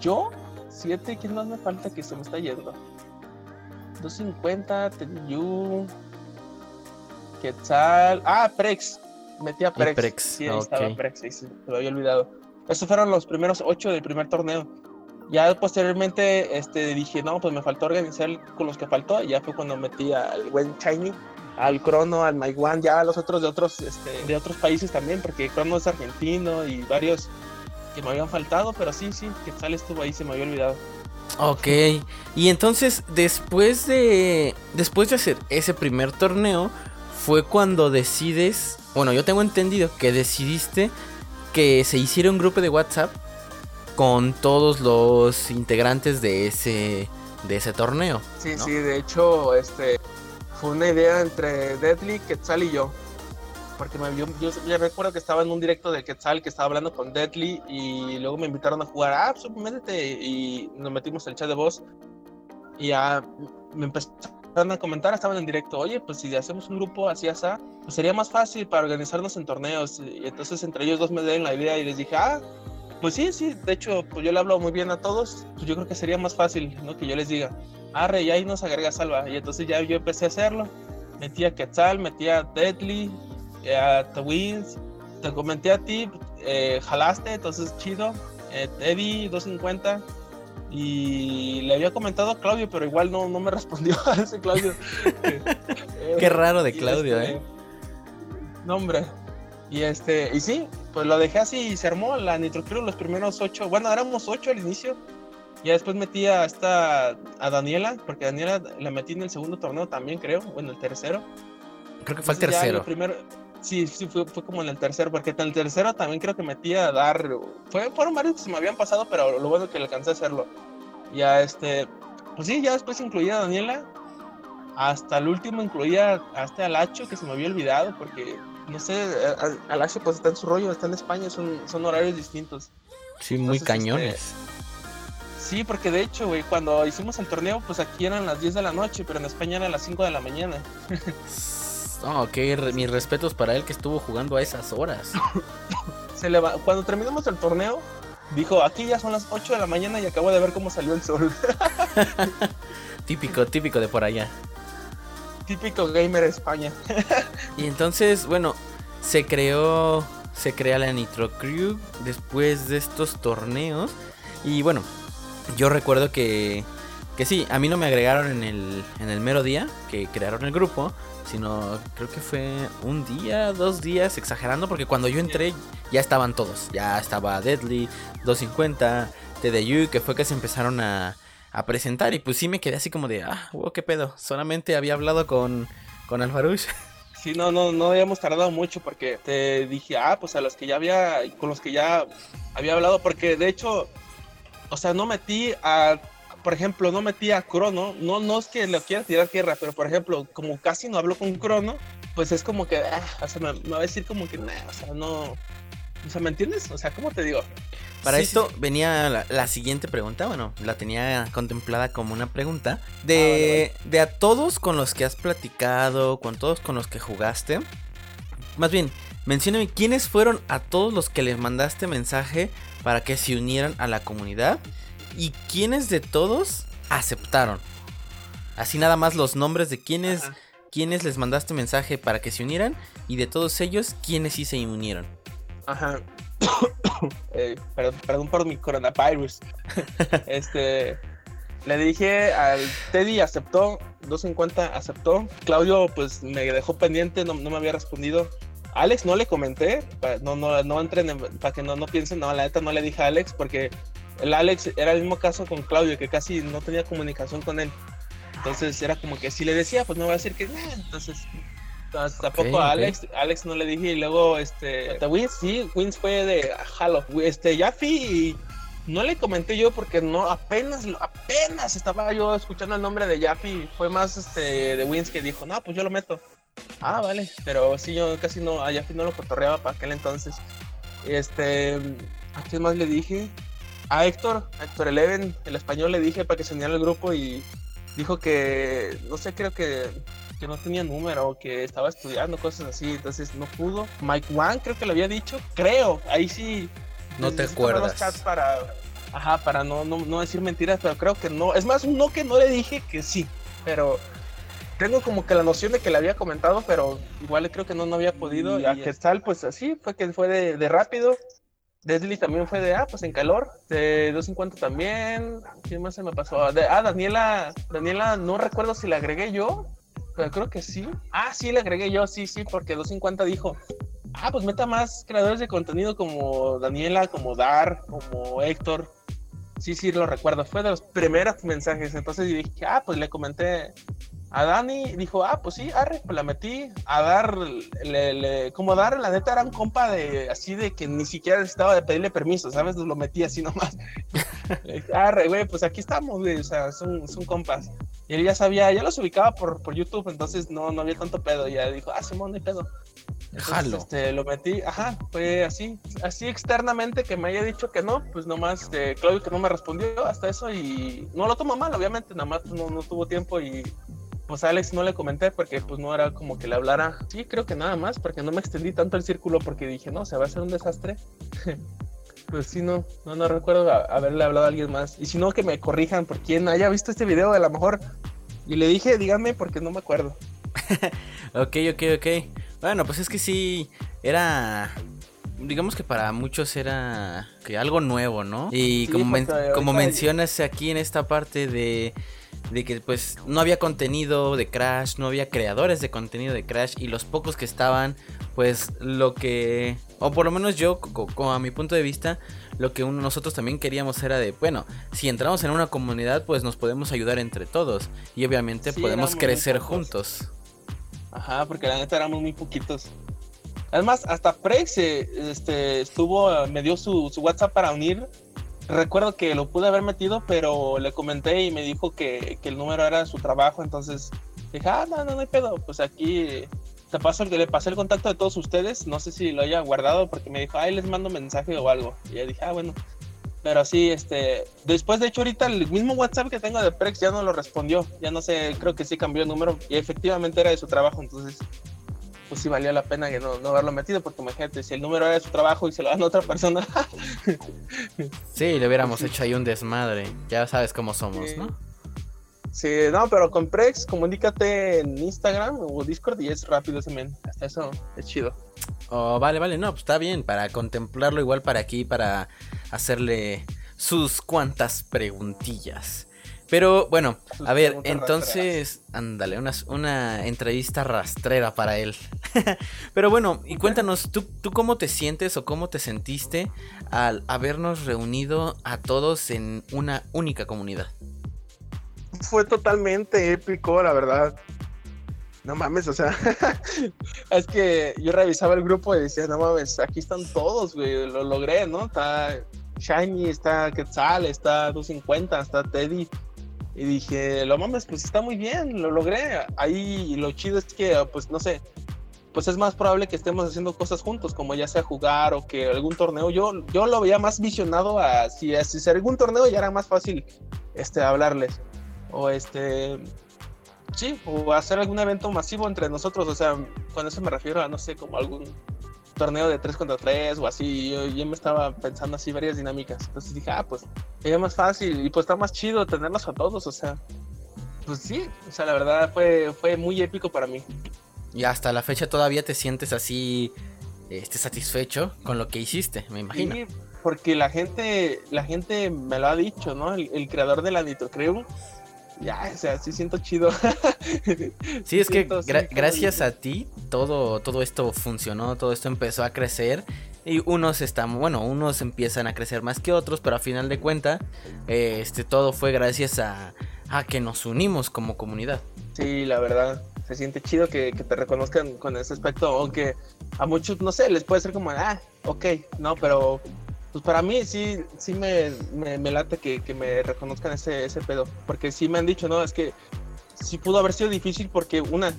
Yo, 7, ¿quién más me falta que se me está yendo? 250, Tediu, Quetzal. Ah, Prex. Metí a Prex. Prex. Sí, ahí estaba Prex, sí, sí, lo había olvidado. Esos fueron los primeros 8 del primer torneo. Ya posteriormente este, dije, no, pues me faltó organizar con los que faltó. Y ya fue cuando metí al buen Shiny, al Crono, al Maiwan, ya a los otros de otros, este, de otros países también, porque Crono es argentino y varios que me habían faltado, pero sí, sí, Quetzal estuvo ahí, se me había olvidado. Ok, y entonces después de después de hacer ese primer torneo fue cuando decides, bueno, yo tengo entendido que decidiste que se hiciera un grupo de WhatsApp con todos los integrantes de ese de ese torneo. Sí, sí, de hecho, este fue una idea entre Deadly, Quetzal y yo. Porque me, yo, yo, recuerdo que estaba en un directo de Quetzal que estaba hablando con Deadly y luego me invitaron a jugar. Ah, pues métete. Y nos metimos el chat de voz. Y ya me empezaron a comentar, estaban en directo. Oye, pues si hacemos un grupo así, así, pues sería más fácil para organizarnos en torneos. Y entonces entre ellos dos me dieron la idea y les dije, ah, pues sí, sí, de hecho, pues yo le hablo muy bien a todos, pues yo creo que sería más fácil, ¿no? Que yo les diga, arre, y ahí nos agrega Salva. Y entonces ya yo empecé a hacerlo. Metí a Quetzal, metí a Deadly, eh, a Twins, te comenté a ti, eh, jalaste, entonces chido. Eh, Eddie 250 y le había comentado a Claudio, pero igual no, no me respondió a ese Claudio. Qué raro de Claudio, este, ¿eh? No, hombre. Y este, y sí, pues lo dejé así y se armó la Nitro Crew los primeros ocho. Bueno, éramos ocho al inicio. Ya después metí a esta a Daniela, porque Daniela la metí en el segundo torneo también, creo, bueno, el tercero. Creo que fue el tercero. Primero, sí, sí, fue, fue, como en el tercero, porque en el tercero también creo que metí a dar. Fue, fueron varios que se me habían pasado, pero lo bueno que le alcancé a hacerlo. Ya este, pues sí, ya después incluía a Daniela. Hasta el último incluía a este Alacho, que se me había olvidado, porque no sé, Alacho pues está en su rollo, está en España, son, son horarios distintos. Sí, muy cañones. Este, sí, porque de hecho, güey, cuando hicimos el torneo, pues aquí eran las 10 de la noche, pero en España eran las 5 de la mañana. oh, ok, mis respetos para él que estuvo jugando a esas horas. Se le va... Cuando terminamos el torneo, dijo, aquí ya son las 8 de la mañana y acabo de ver cómo salió el sol. típico, típico de por allá típico gamer España. y entonces, bueno, se creó, se crea la Nitro Crew después de estos torneos. Y bueno, yo recuerdo que, que sí, a mí no me agregaron en el, en el mero día que crearon el grupo, sino creo que fue un día, dos días, exagerando, porque cuando yo entré ya estaban todos. Ya estaba Deadly, 250, TDU, que fue que se empezaron a, a presentar. Y pues sí me quedé así como de, ah, wow, qué pedo. Solamente había hablado con, con. Sí, no, no, no habíamos tardado mucho porque te dije, ah, pues a los que ya había, con los que ya había hablado, porque de hecho, o sea, no metí a, por ejemplo, no metí a Crono, no, no es que le quiera tirar tierra, pero por ejemplo, como casi no hablo con Crono, pues es como que, ah, o sea, me, va a decir como que, nah, o sea, no, o sea, ¿me entiendes? O sea, ¿cómo te digo? Para esto venía la, siguiente pregunta, bueno, la tenía contemplada como una pregunta. De, ah, de a todos con los que has platicado, con todos con los que jugaste. Más bien, mencióname quiénes fueron a todos los que les mandaste mensaje para que se unieran a la comunidad. Y quiénes de todos aceptaron. Así nada más los nombres de quiénes, quiénes les mandaste mensaje para que se unieran. Y de todos ellos, quiénes sí se unieron. Ajá. Eh, perdón, por mi coronavirus. este, le dije al Teddy, aceptó, 250 aceptó. Claudio, pues me dejó pendiente, no, me había respondido. Alex no le comenté, no, no, no entren para que no, no piensen, no, la neta no le dije a Alex porque el Alex era el mismo caso con Claudio, que casi no tenía comunicación con él. Entonces era como que si le decía, pues no va a decir que no. Entonces tampoco a Alex, Alex no le dije y luego este Wins sí, Wins fue de Halo. Este Jaffe no le comenté yo porque no apenas apenas estaba yo escuchando el nombre de Jaffe, fue más este de Wins que dijo, "No, pues yo lo meto." Ah, vale, pero sí yo casi no a Jaffe no lo cotorreaba para aquel entonces. Este ¿A quién más le dije? A Héctor, a Héctor Eleven, el español le dije para que se uniera al grupo y dijo que, no sé, creo que, que no tenía número, que estaba estudiando, cosas así, entonces no pudo. Mike Wang creo que lo había dicho, creo, ahí sí. No te acuerdas. para, ajá, para no, no, no decir mentiras, pero creo que no. Es más, no que no le dije que sí, pero tengo como que la noción de que le había comentado, pero igual creo que no, no había podido. Y a tal pues así, fue que fue de, de rápido. Deadly también fue de, ah, pues en calor. De 250 también. ¿Quién más se me pasó? De, ah, Daniela, Daniela, no recuerdo si la agregué yo, pero creo que sí. Ah, sí, le agregué yo, sí, sí, porque 250 dijo, ah, pues meta más creadores de contenido como Daniela, como Dar, como Héctor. Sí, sí, lo recuerdo. Fue de los primeros mensajes. Entonces dije, ah, pues le comenté a Dani dijo, ah, pues sí, arre, pues la metí. A Dar, le, como Dar, la neta era un compa de así de que ni siquiera necesitaba de pedirle permiso, ¿sabes? Lo metí así nomás. arre, güey, pues aquí estamos, güey, o sea, son, son compas. Y él ya sabía, ya los ubicaba por, por YouTube, entonces no, no había tanto pedo. Y ya dijo, ah, Simón, no hay pedo. Entonces, este, lo metí, ajá, fue así, así externamente que me haya dicho que no, pues nomás este, Claudio que no me respondió hasta eso y no lo tomó mal, obviamente, nada más no, no tuvo tiempo y pues a Alex no le comenté porque pues no era como que le hablara. Sí, creo que nada más, porque no me extendí tanto el círculo porque dije, no, se va a hacer un desastre. pues sí, no, no, no recuerdo haberle hablado a alguien más. Y si no, que me corrijan por quien haya visto este video a lo mejor. Y le dije, díganme porque no me acuerdo. ok, ok, ok. Bueno, pues es que sí, era digamos que para muchos era que algo nuevo, ¿no? Y como, como mencionas aquí en esta parte de de que pues no había contenido de Crash, no había creadores de contenido de Crash y los pocos que estaban, pues lo que, o por lo menos yo, a mi punto de vista, lo que nosotros también queríamos era de, bueno, si entramos en una comunidad, pues nos podemos ayudar entre todos y obviamente podemos crecer juntos. Ajá, porque la neta éramos muy poquitos. Además, hasta Prex este, estuvo, me dio su, su WhatsApp para unir recuerdo que lo pude haber metido, pero le comenté y me dijo que, el número era su trabajo, entonces dije, ah, no, no, no hay pedo, pues aquí te paso, le pasé el contacto de todos ustedes, no sé si lo haya guardado porque me dijo, ay, les mando mensaje o algo, y ya dije, ah, bueno, pero sí, este, después de hecho ahorita el mismo WhatsApp que tengo de Prex ya no lo respondió, ya no sé, creo que sí cambió el número y efectivamente era de su trabajo, entonces pues sí valía la pena que no, no haberlo metido, porque imagínate, si el número era de su trabajo y se lo dan a otra persona. sí, le hubiéramos hecho ahí un desmadre. Ya sabes cómo somos, ¿no? Sí, no, pero con Prex, comunícate en Instagram o Discord y es rápido ese men. Hasta eso es chido. Oh, vale, vale, no, pues está bien, para contemplarlo igual para aquí, para hacerle sus cuantas preguntillas. Pero bueno, a ver, entonces, ándale, una, una, entrevista rastrera para él. Pero bueno, y cuéntanos, ¿tú, ¿tú cómo te sientes o cómo te sentiste al habernos reunido a todos en una única comunidad? Fue totalmente épico, la verdad. No mames, o sea, es que yo revisaba el grupo y decía, no mames, aquí están todos, güey, lo logré, ¿no? Está Shiny, está Quetzal, está 250, está Teddy, y dije, lo mames, pues está muy bien, lo logré. Ahí lo chido es que, pues no sé, pues es más probable que estemos haciendo cosas juntos, como ya sea jugar o que algún torneo. Yo, yo lo veía más visionado a si, si algún torneo ya era más fácil este, hablarles. O este. Sí, o hacer algún evento masivo entre nosotros. O sea, con eso me refiero a, no sé, como algún torneo de 3 contra 3 o así. Yo, yo, me estaba pensando así varias dinámicas. Entonces dije, ah, pues sería más fácil y pues está más chido tenerlos a todos. O sea, pues sí, o sea, la verdad fue, fue muy épico para mí. Y hasta la fecha todavía te sientes así este, satisfecho con lo que hiciste, me imagino. Sí, porque la gente, la gente me lo ha dicho, ¿no? El, creador de la Nitro Crew ya, o sea, sí siento chido. sí, es que gracias a ti todo, todo esto funcionó, todo esto empezó a crecer. Y unos están, bueno, unos empiezan a crecer más que otros, pero a final de cuenta, este, todo fue gracias a, a, que nos unimos como comunidad. Sí, la verdad, se siente chido que, que te reconozcan con ese aspecto, aunque a muchos, no sé, les puede ser como, ah, ok, no, pero pues para mí sí, sí me, me, late que, que, me reconozcan ese, ese pedo. Porque sí me han dicho, no, es que sí pudo haber sido difícil porque una...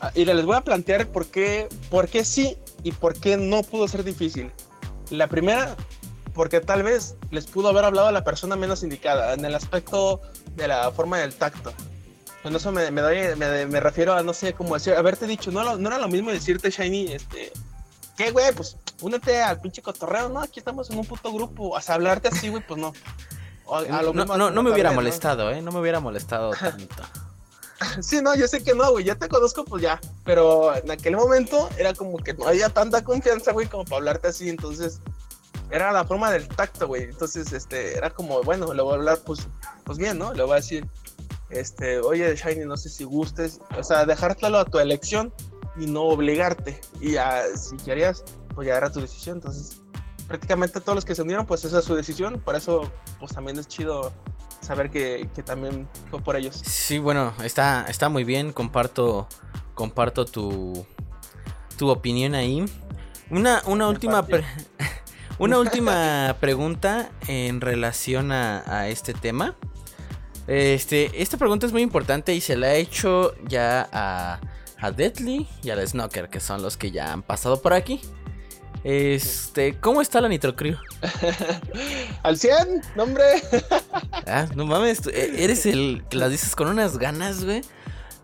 Ah, y les voy a plantear por qué, por qué sí y por qué no pudo ser difícil. La primera, porque tal vez les pudo haber hablado a la persona menos indicada, en el aspecto de la forma del tacto. Con eso me, me, doy, me, refiero a, no sé, cómo decir, haberte dicho, no, no era lo mismo decirte, Shiny, este, ¿qué, güey? Pues únete al pinche cotorreo, ¿no? Aquí estamos en un puto grupo, o sea, hablarte así, güey, pues no. no, no, me hubiera molestado, ¿eh? No me hubiera molestado tanto. Sí, no, yo sé que no, güey, ya te conozco, pues ya. Pero en aquel momento era como que no había tanta confianza, güey, como para hablarte así. Entonces, era la forma del tacto, güey. Entonces, este, era como, bueno, le voy a hablar, pues, pues bien, ¿no? Le voy a decir, este, oye, Shiny, no sé si gustes, o sea, dejártelo a tu elección y no obligarte. Y ya, si querías, pues ya era tu decisión. Entonces, prácticamente todos los que se unieron, pues esa es su decisión. Por eso, pues también es chido saber que, que también fue por ellos. Sí, bueno, está, está muy bien. Comparto, comparto tu, tu opinión ahí. Una, una última, una última pregunta en relación a, este tema. Este, esta pregunta es muy importante y se la he hecho ya a, a Deadly y a Snocker, que son los que ya han pasado por aquí. Este, ¿cómo está la Nitro Crew? Al 100, nombre. ah, no mames, e, eres el que las dices con unas ganas, güey.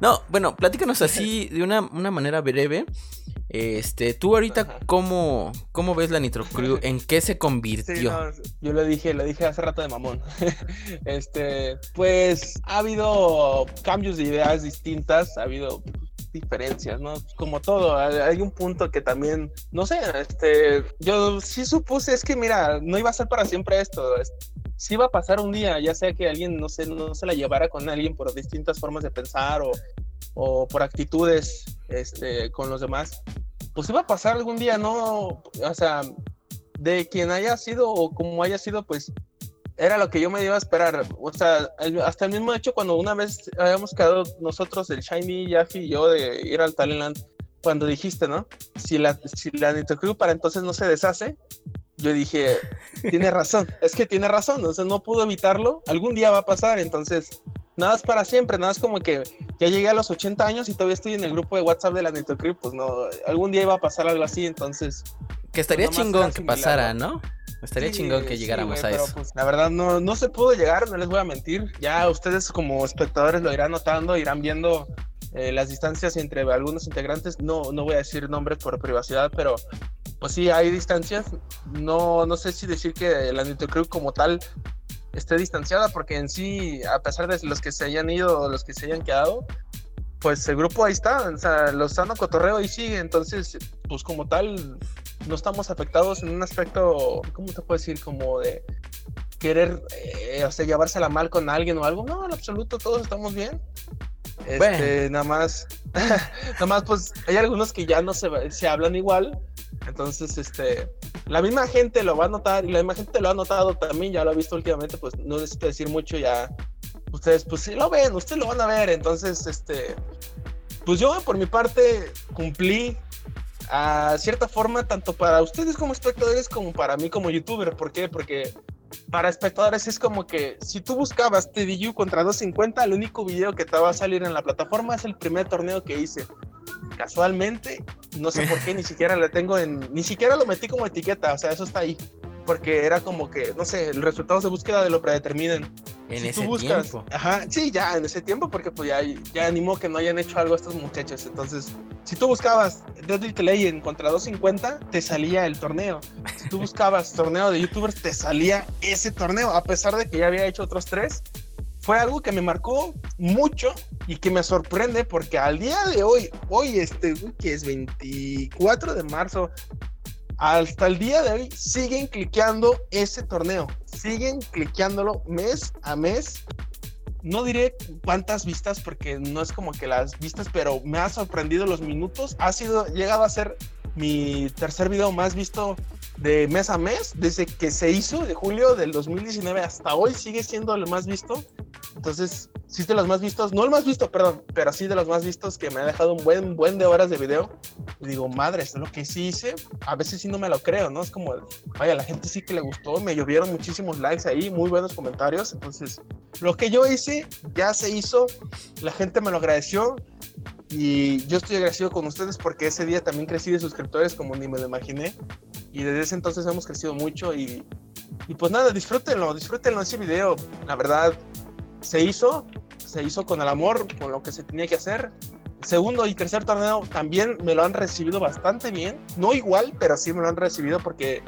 No, bueno, platícanos así de una, manera breve. Este, tú ahorita, ¿cómo, ¿cómo ves la Nitro Crew? ¿En qué se convirtió? yo lo dije, lo dije hace rato de mamón. este, pues ha habido cambios de ideas distintas, ha habido diferencias, ¿no? Como todo, hay un punto que también, no sé, este, yo sí supuse, es que mira, no iba a ser para siempre esto, sí iba a pasar un día, ya sea que alguien, no sé, no se la llevara con alguien por distintas formas de pensar o, o por actitudes, este, con los demás, pues iba a pasar algún día, ¿no? O sea, de quien haya sido o como haya sido, pues era lo que yo me iba a esperar. O sea, hasta el mismo hecho, cuando una vez habíamos quedado nosotros, el Shiny, Yafi y yo, de ir al Talentland, cuando dijiste, ¿no? Si la, si la Nitro Crew para entonces no se deshace, yo dije, tiene razón, es que tiene razón, o sea, no pudo evitarlo, algún día va a pasar, entonces, nada es para siempre, nada es como que ya llegué a los 80 años y todavía estoy en el grupo de WhatsApp de la Nitro Crew, pues no, algún día iba a pasar algo así, entonces... Que estaría pues chingón que pasara, ¿no? Estaría chingón que llegáramos a eso. Pues, la verdad no, no se pudo llegar, no les voy a mentir. Ya ustedes como espectadores lo irán notando, irán viendo eh, las distancias entre algunos integrantes. No, no voy a decir nombres por privacidad, pero pues sí, hay distancias. No, no sé si decir que la Nitro Crew como tal esté distanciada, porque en sí, a pesar de los que se hayan ido o los que se hayan quedado, pues el grupo ahí está, o sea, los sano cotorreo ahí sigue, entonces, pues como tal, no estamos afectados en un aspecto, ¿cómo te puedo decir? Como de querer, eh, o sea, llevársela mal con alguien o algo. No, en absoluto, todos estamos bien. Este, nada más, nada más, pues hay algunos que ya no se, se hablan igual. Entonces, este, la misma gente lo va a notar y la misma gente lo ha notado también, ya lo ha visto últimamente, pues no necesito decir mucho, ya ustedes, pues sí lo ven, ustedes lo van a ver. Entonces, este, pues yo por mi parte cumplí a cierta forma, tanto para ustedes como espectadores como para mí como youtuber. ¿Por qué? Porque para espectadores es como que si tú buscabas TDU contra 250, el único video que te va a salir en la plataforma es el primer torneo que hice. Casualmente, no sé por qué, ni siquiera le tengo en, ni siquiera lo metí como etiqueta, o sea, eso está ahí porque era como que, no sé, los resultados de búsqueda de lo predeterminen. En ese tiempo. Ajá, sí, ya en ese tiempo, porque pues ya, ya animó que no hayan hecho algo estos muchachos. Entonces, si tú buscabas Deadly Legend contra 250, te salía el torneo. Si tú buscabas torneo de youtubers, te salía ese torneo, a pesar de que ya había hecho otros tres. Fue algo que me marcó mucho y que me sorprende porque al día de hoy, hoy este, que es 24 de marzo hasta el día de hoy siguen cliqueando ese torneo, siguen cliqueándolo mes a mes. No diré cuántas vistas porque no es como que las vistas, pero me ha sorprendido los minutos. Ha sido llegado a ser mi tercer video más visto de mes a mes desde que se hizo de julio del 2019 hasta hoy sigue siendo el más visto. Entonces, sí de los más vistos, no el más visto, perdón, pero sí de los más vistos que me ha dejado un buen, buen de horas de video. Y digo, madre, es lo que sí hice. A veces sí no me lo creo, ¿no? Es como, vaya, la gente sí que le gustó, me llovieron muchísimos likes ahí, muy buenos comentarios. Entonces, lo que yo hice ya se hizo, la gente me lo agradeció. Y yo estoy agradecido con ustedes porque ese día también crecí de suscriptores como ni me lo imaginé. Y desde ese entonces hemos crecido mucho y Y pues nada, disfrútenlo, disfrútenlo ese video. La verdad, se hizo, se hizo con el amor, con lo que se tenía que hacer. Segundo y tercer torneo también me lo han recibido bastante bien. No igual, pero sí me lo han recibido porque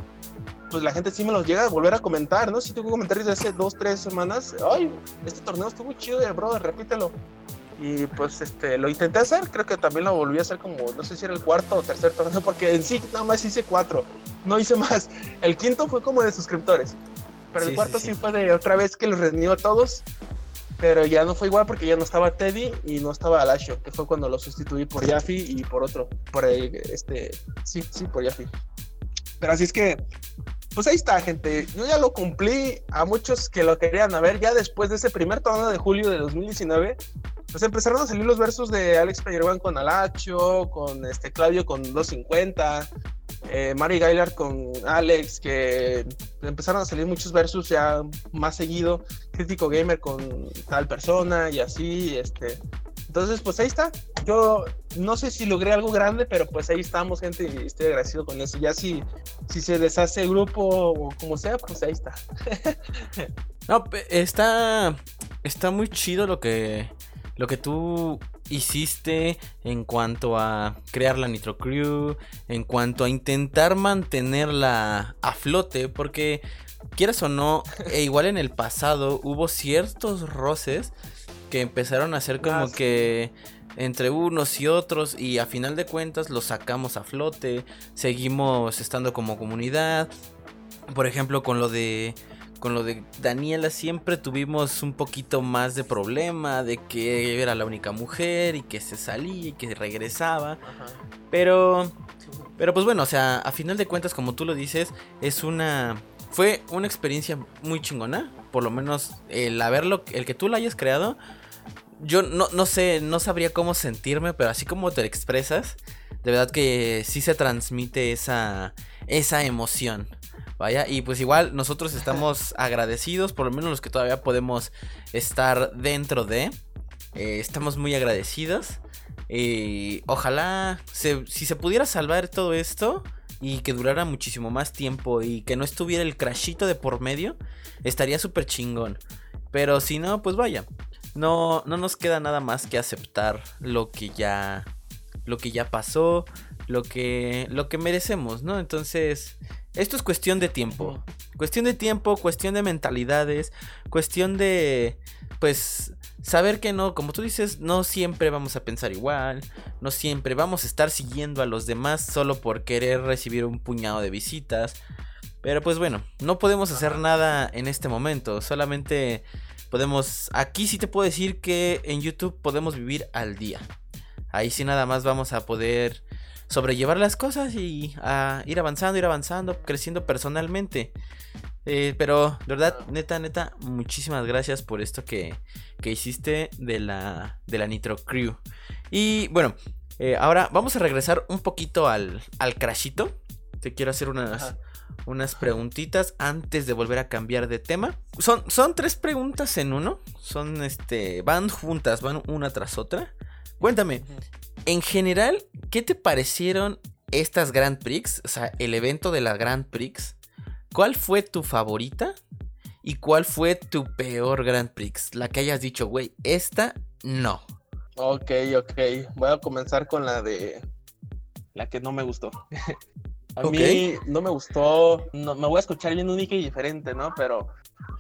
pues la gente sí me los llega a volver a comentar, ¿no? Si tengo comentarios de hace dos, tres semanas. Ay, este torneo estuvo chido, bro, repítelo. Y pues este, lo intenté hacer, creo que también lo volví a hacer como, no sé si era el cuarto o tercer torneo, porque en sí nada más hice cuatro, no hice más. El quinto fue como de suscriptores, pero el cuarto sí, fue de otra vez que los reunió a todos, pero ya no fue igual porque ya no estaba Teddy y no estaba Alashio, que fue cuando lo sustituí por Yafi y por otro, por este, sí, sí, por Yafi. Pero así es que pues ahí está, gente. Yo ya lo cumplí a muchos que lo querían ver. Ya después de ese primer torneo de julio de 2019, pues empezaron a salir los versos de Alex Peñarban con Alacho, con este Claudio con 250, eh, Mari Gailar con Alex, que empezaron a salir muchos versos ya más seguido. Crítico Gamer con tal persona y así, este. Entonces, pues ahí está. Yo no sé si logré algo grande, pero pues ahí estamos, gente, y estoy agradecido con eso. Ya si, si se deshace el grupo o como sea, pues ahí está. no, está, está muy chido lo que, lo que tú hiciste en cuanto a crear la Nitro Crew, en cuanto a intentar mantenerla a flote, porque quieras o no, e igual en el pasado hubo ciertos roces que empezaron a hacer como ah, que entre unos y otros y a final de cuentas los sacamos a flote, seguimos estando como comunidad. Por ejemplo, con lo de con lo de Daniela siempre tuvimos un poquito más de problema de que era la única mujer y que se salía y que regresaba. Pero pero pues bueno, o sea, a final de cuentas como tú lo dices, es una fue una experiencia muy chingona, por lo menos el haberlo el que tú lo hayas creado yo no, no sé, no sabría cómo sentirme, pero así como te expresas, de verdad que sí se transmite esa, esa emoción. Vaya, y pues igual nosotros estamos agradecidos, por lo menos los que todavía podemos estar dentro de. Eh, estamos muy agradecidos. Y ojalá si se pudiera salvar todo esto y que durara muchísimo más tiempo y que no estuviera el crashito de por medio, estaría súper chingón. Pero si no, pues vaya, no, no nos queda nada más que aceptar lo que ya, lo que ya pasó, lo que, lo que merecemos, ¿no? Entonces, esto es cuestión de tiempo. Cuestión de tiempo, cuestión de mentalidades, cuestión de, pues, saber que no, como tú dices, no siempre vamos a pensar igual, no siempre vamos a estar siguiendo a los demás solo por querer recibir un puñado de visitas. Pero pues bueno, no podemos hacer nada en este momento, solamente podemos, aquí sí te puedo decir que en YouTube podemos vivir al día. Ahí sí nada más vamos a poder sobrellevar las cosas y a ir avanzando, ir avanzando, creciendo personalmente. Eh, pero, de verdad, neta, neta, muchísimas gracias por esto que, que hiciste de la, de la Nitro Crew. Y bueno, eh, ahora vamos a regresar un poquito al, al crashito. Te quiero hacer unas, unas preguntitas antes de volver a cambiar de tema. Son, son tres preguntas en uno. Son este. Van juntas, van una tras otra. Cuéntame, en general, ¿qué te parecieron estas Grand Prix? O sea, el evento de la Grand Prix. ¿Cuál fue tu favorita? ¿Y cuál fue tu peor Grand Prix? La que hayas dicho, güey, esta no. Ok, ok. Voy a comenzar con la de. La que no me gustó. A mí no me gustó, no, me voy a escuchar bien única y diferente, ¿no? Pero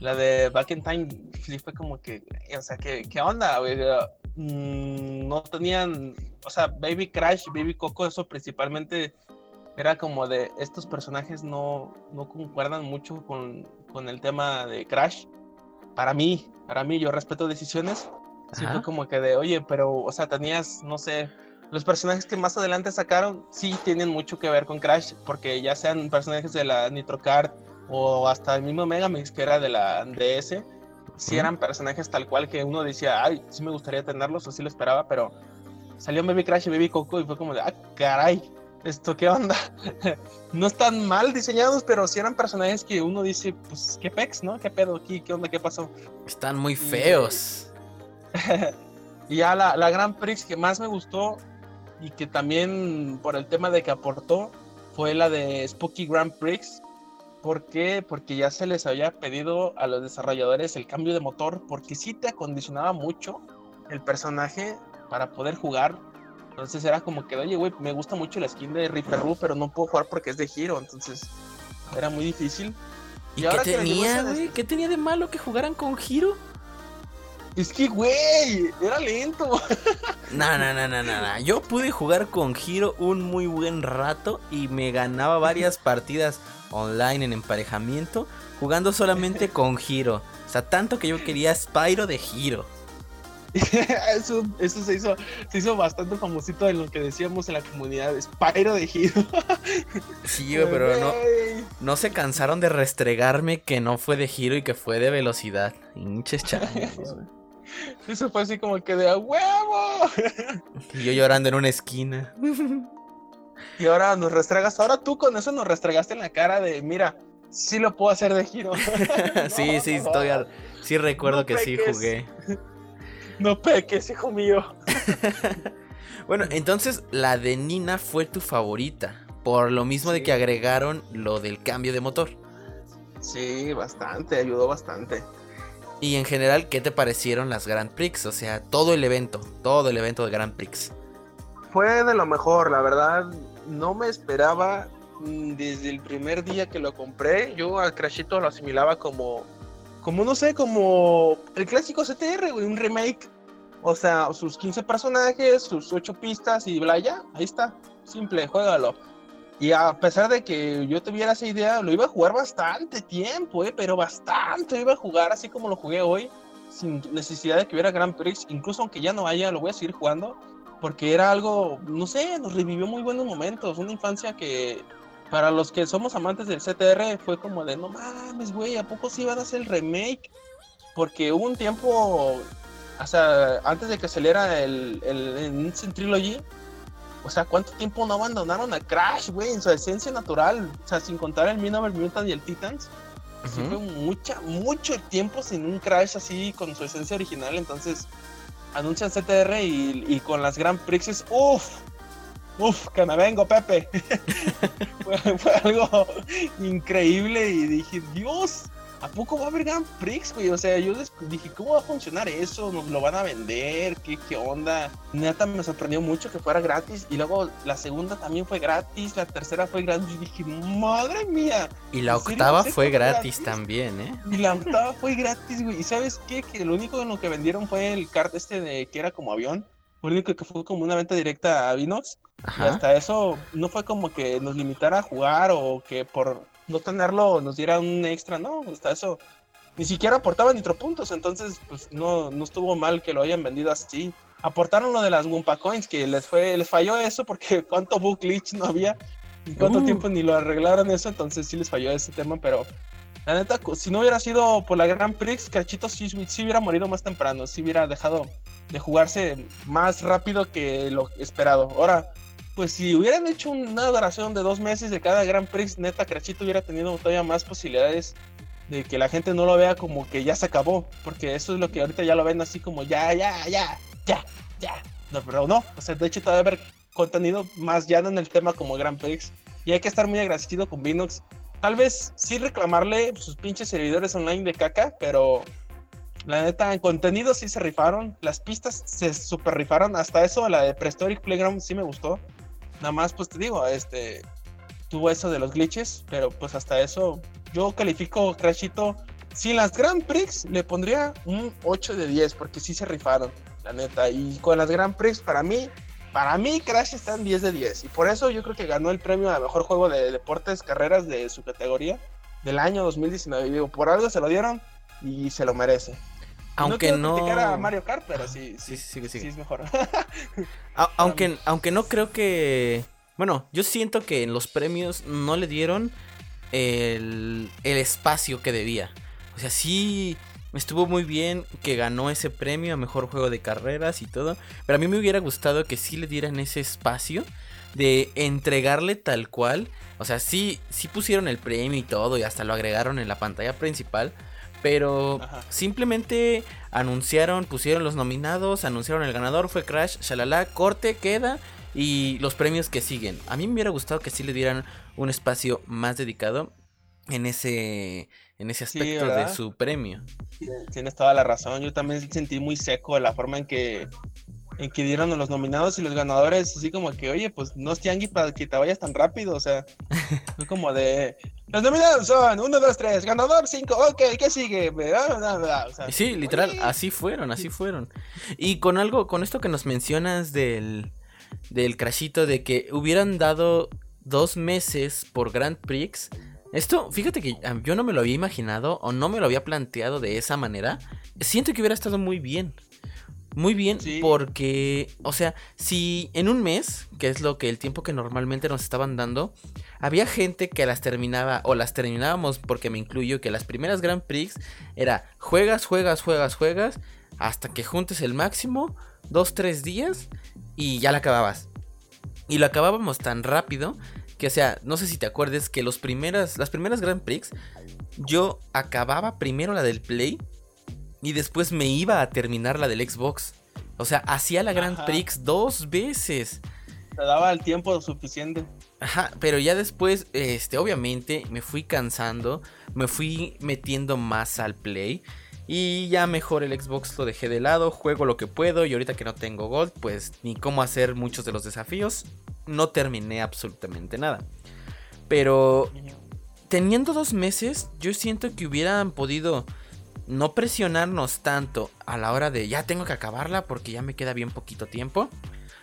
la de Back in Time sí fue como que, o sea, ¿qué, qué onda, güey? Mm, no tenían, o sea, Baby Crash, Baby Coco, eso principalmente era como de estos personajes no, no concuerdan mucho con, con el tema de Crash. Para mí, para mí, yo respeto decisiones. Sí fue como que de, oye, pero, o sea, tenías, no sé, los personajes que más adelante sacaron sí tienen mucho que ver con Crash, porque ya sean personajes de la Nitro Card o hasta el mismo Megamix que era de la DS, sí eran personajes tal cual que uno decía, ay, sí me gustaría tenerlos o sí lo esperaba, pero salió Baby Crash y Baby Coco y fue como de, ah, caray, ¿esto qué onda? no están mal diseñados, pero sí eran personajes que uno dice, pues, ¿qué pex, no? ¿Qué pedo aquí? ¿Qué onda? ¿Qué pasó? Están muy feos. Y, ya la, la Grand Prix que más me gustó y que también por el tema de que aportó fue la de Spooky Grand Prix, ¿Por qué? Porque ya se les había pedido a los desarrolladores el cambio de motor, porque sí te acondicionaba mucho el personaje para poder jugar. Entonces era como que, oye, güey, me gusta mucho la skin de Reaper pero no puedo jugar porque es de giro. Entonces era muy difícil. ¿Y, qué tenía, güey? ¿Qué tenía de malo que jugaran con giro? Es que, güey, era lento. No, no, no, no, no, Yo pude jugar con Giro un muy buen rato y me ganaba varias partidas online en emparejamiento jugando solamente con Giro. O sea, tanto que yo quería Spyro de Giro. eso, eso se hizo, se hizo bastante famosito en lo que decíamos en la comunidad, Spyro de Giro. sí, pero no, no se cansaron de restregarme que no fue de giro y que fue de velocidad. Hinches changos, Eso fue así como que de a huevo. Y yo llorando en una esquina. Y ahora nos restregas. Ahora tú con eso nos restregaste en la cara de, mira, sí lo puedo hacer de giro. sí, sí, estoy sí recuerdo que sí jugué. No peques, hijo mío. bueno, entonces la de Nina fue tu favorita. Por lo mismo de que agregaron lo del cambio de motor. Sí, bastante, ayudó bastante. Y en general, ¿qué te parecieron las Grand Prix? O sea, todo el evento, todo el evento de Grand Prix. Fue de lo mejor, la verdad. No me esperaba mm, desde el primer día que lo compré. Yo al Crashito lo asimilaba como, como no sé, como el clásico CTR, un remake. O sea, sus 15 personajes, sus 8 pistas y bla, ya, ahí está. Simple, juégalo. Y a pesar de que yo tuviera esa idea, lo iba a jugar bastante tiempo, ¿eh? pero bastante. Iba a jugar así como lo jugué hoy, sin necesidad de que hubiera Grand Prix. Incluso aunque ya no haya, lo voy a seguir jugando, porque era algo, no sé, nos revivió muy buenos momentos. Una infancia que para los que somos amantes del CTR fue como de, no mames, güey, ¿a poco sí van a hacer el remake? Porque hubo un tiempo, o sea, antes de que saliera el, el, el Trilogy, o sea, ¿cuánto tiempo no abandonaron a Crash, güey? En su esencia natural. O sea, sin contar el Minover Mutant y el Titans. Sí fue mucha, mucho tiempo sin un Crash así con su esencia original. Entonces, anuncian CTR y, con las Grand Prixes, uff, uff, que me vengo, Pepe. fue, fue, algo increíble y dije, Dios, ¿a poco va a haber Grand Prix, güey? O sea, yo dije, ¿cómo va a funcionar eso? ¿Nos lo van a vender? ¿Qué, qué onda? Neta, me sorprendió mucho que fuera gratis. Y luego la segunda también fue gratis, la tercera fue gratis. Y dije, madre mía. Y la octava fue gratis, también, ¿eh? Y la octava fue gratis, güey. ¿Y sabes qué? Que lo único en lo que vendieron fue el cart este de que era como avión. Lo único que fue como una venta directa a Vinox. Y hasta eso no fue como que nos limitara a jugar o que por no tenerlo nos diera un extra, no, hasta eso ni siquiera aportaba puntos entonces pues no, no estuvo mal que lo hayan vendido así. Aportaron lo de las Wumpa Coins, que les fue, les falló eso porque cuánto book glitch no había, y cuánto uh. tiempo ni lo arreglaron eso, entonces sí les falló ese tema, pero la neta, si no hubiera sido por la Grand Prix, Cachito sí, sí hubiera morido más temprano, sí hubiera dejado de jugarse más rápido que lo esperado. Ahora, pues si hubieran hecho una duración de dos meses de cada Grand Prix, neta, Crachito hubiera tenido todavía más posibilidades de que la gente no lo vea como que ya se acabó, porque eso es lo que ahorita ya lo ven así como ya, ya, ya, ya, ya. No, pero no, o sea, de hecho todavía haber contenido más ya en el tema como Grand Prix y hay que estar muy agradecido con Vinox. Tal vez sí reclamarle sus pinches servidores online de caca, pero la neta, en contenido sí se rifaron. Las pistas se super rifaron. Hasta eso, la de Prehistoric Playground sí me gustó. Nada más, pues te digo, este tuvo eso de los glitches, pero pues hasta eso yo califico Crashito. Si las Grand Prix le pondría un 8 de 10, porque sí se rifaron, la neta. Y con las Grand Prix, para mí, para mí Crash está en 10 de 10. Y por eso yo creo que ganó el premio a mejor juego de deportes, carreras de su categoría del año 2019. Y digo, por algo se lo dieron y se lo merece. Aunque no. no... Mario Kart, pero sí, sí, sí, sí, sí es mejor. aunque, aunque no creo que. Bueno, yo siento que en los premios no le dieron el, el espacio que debía. O sea, sí estuvo muy bien que ganó ese premio a mejor juego de carreras y todo. Pero a mí me hubiera gustado que sí le dieran ese espacio de entregarle tal cual. O sea, sí, sí pusieron el premio y todo y hasta lo agregaron en la pantalla principal. Pero simplemente anunciaron, pusieron los nominados, anunciaron el ganador, fue Crash, shalala, corte, queda y los premios que siguen. A mí me hubiera gustado que sí le dieran un espacio más dedicado. en ese, en ese aspecto de su premio. Tienes toda la razón. Yo también sentí muy seco la forma en que en que dieron a los nominados y los ganadores, así como que, oye, pues no es tianguis para que te vayas tan rápido, o sea, fue como de, los nominados son 1, 2, 3, ganador 5, ok, ¿qué sigue? O sí, literal, así fueron, así fueron. Y con algo, con esto que nos mencionas del, del crashito de que hubieran dado dos meses por Grand Prix, esto, fíjate que yo no me lo había imaginado o no me lo había planteado de esa manera. Siento que hubiera estado muy bien. Muy bien, porque, o sea, si en un mes, que es lo que el tiempo que normalmente nos estaban dando, había gente que las terminaba, o las terminábamos, porque me incluyo, que las primeras Grand Prix era juegas, juegas, juegas, juegas, hasta que juntes el máximo, dos, tres días, y ya la acababas. Y lo acabábamos tan rápido que, o sea, no sé si te acuerdes que los primeras, las primeras Grand Prix, yo acababa primero la del Play y después me iba a terminar la del Xbox. O sea, hacía la Grand Prix dos veces. Te daba el tiempo suficiente. Ajá, pero ya después, este, obviamente, me fui cansando, me fui metiendo más al play. Y ya mejor el Xbox lo dejé de lado, juego lo que puedo y ahorita que no tengo Gold, pues ni cómo hacer muchos de los desafíos, no terminé absolutamente nada. Pero teniendo dos meses, yo siento que hubieran podido no presionarnos tanto a la hora de ya tengo que acabarla porque ya me queda bien poquito tiempo.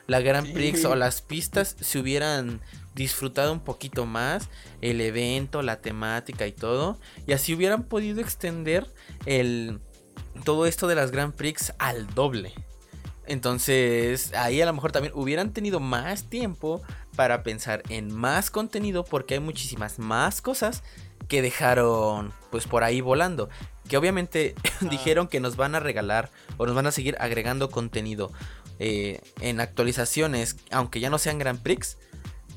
La Grand Prix o las pistas se hubieran disfrutado un poquito más el evento, la temática y todo. Y así hubieran podido extender el todo esto de las Grand Prix al doble. Entonces, ahí a lo mejor también hubieran tenido más tiempo para pensar en más contenido porque hay muchísimas más cosas que dejaron pues por ahí volando. Que obviamente dijeron que nos van a regalar o nos van a seguir agregando contenido eh, en actualizaciones, aunque ya no sean Grand Prix.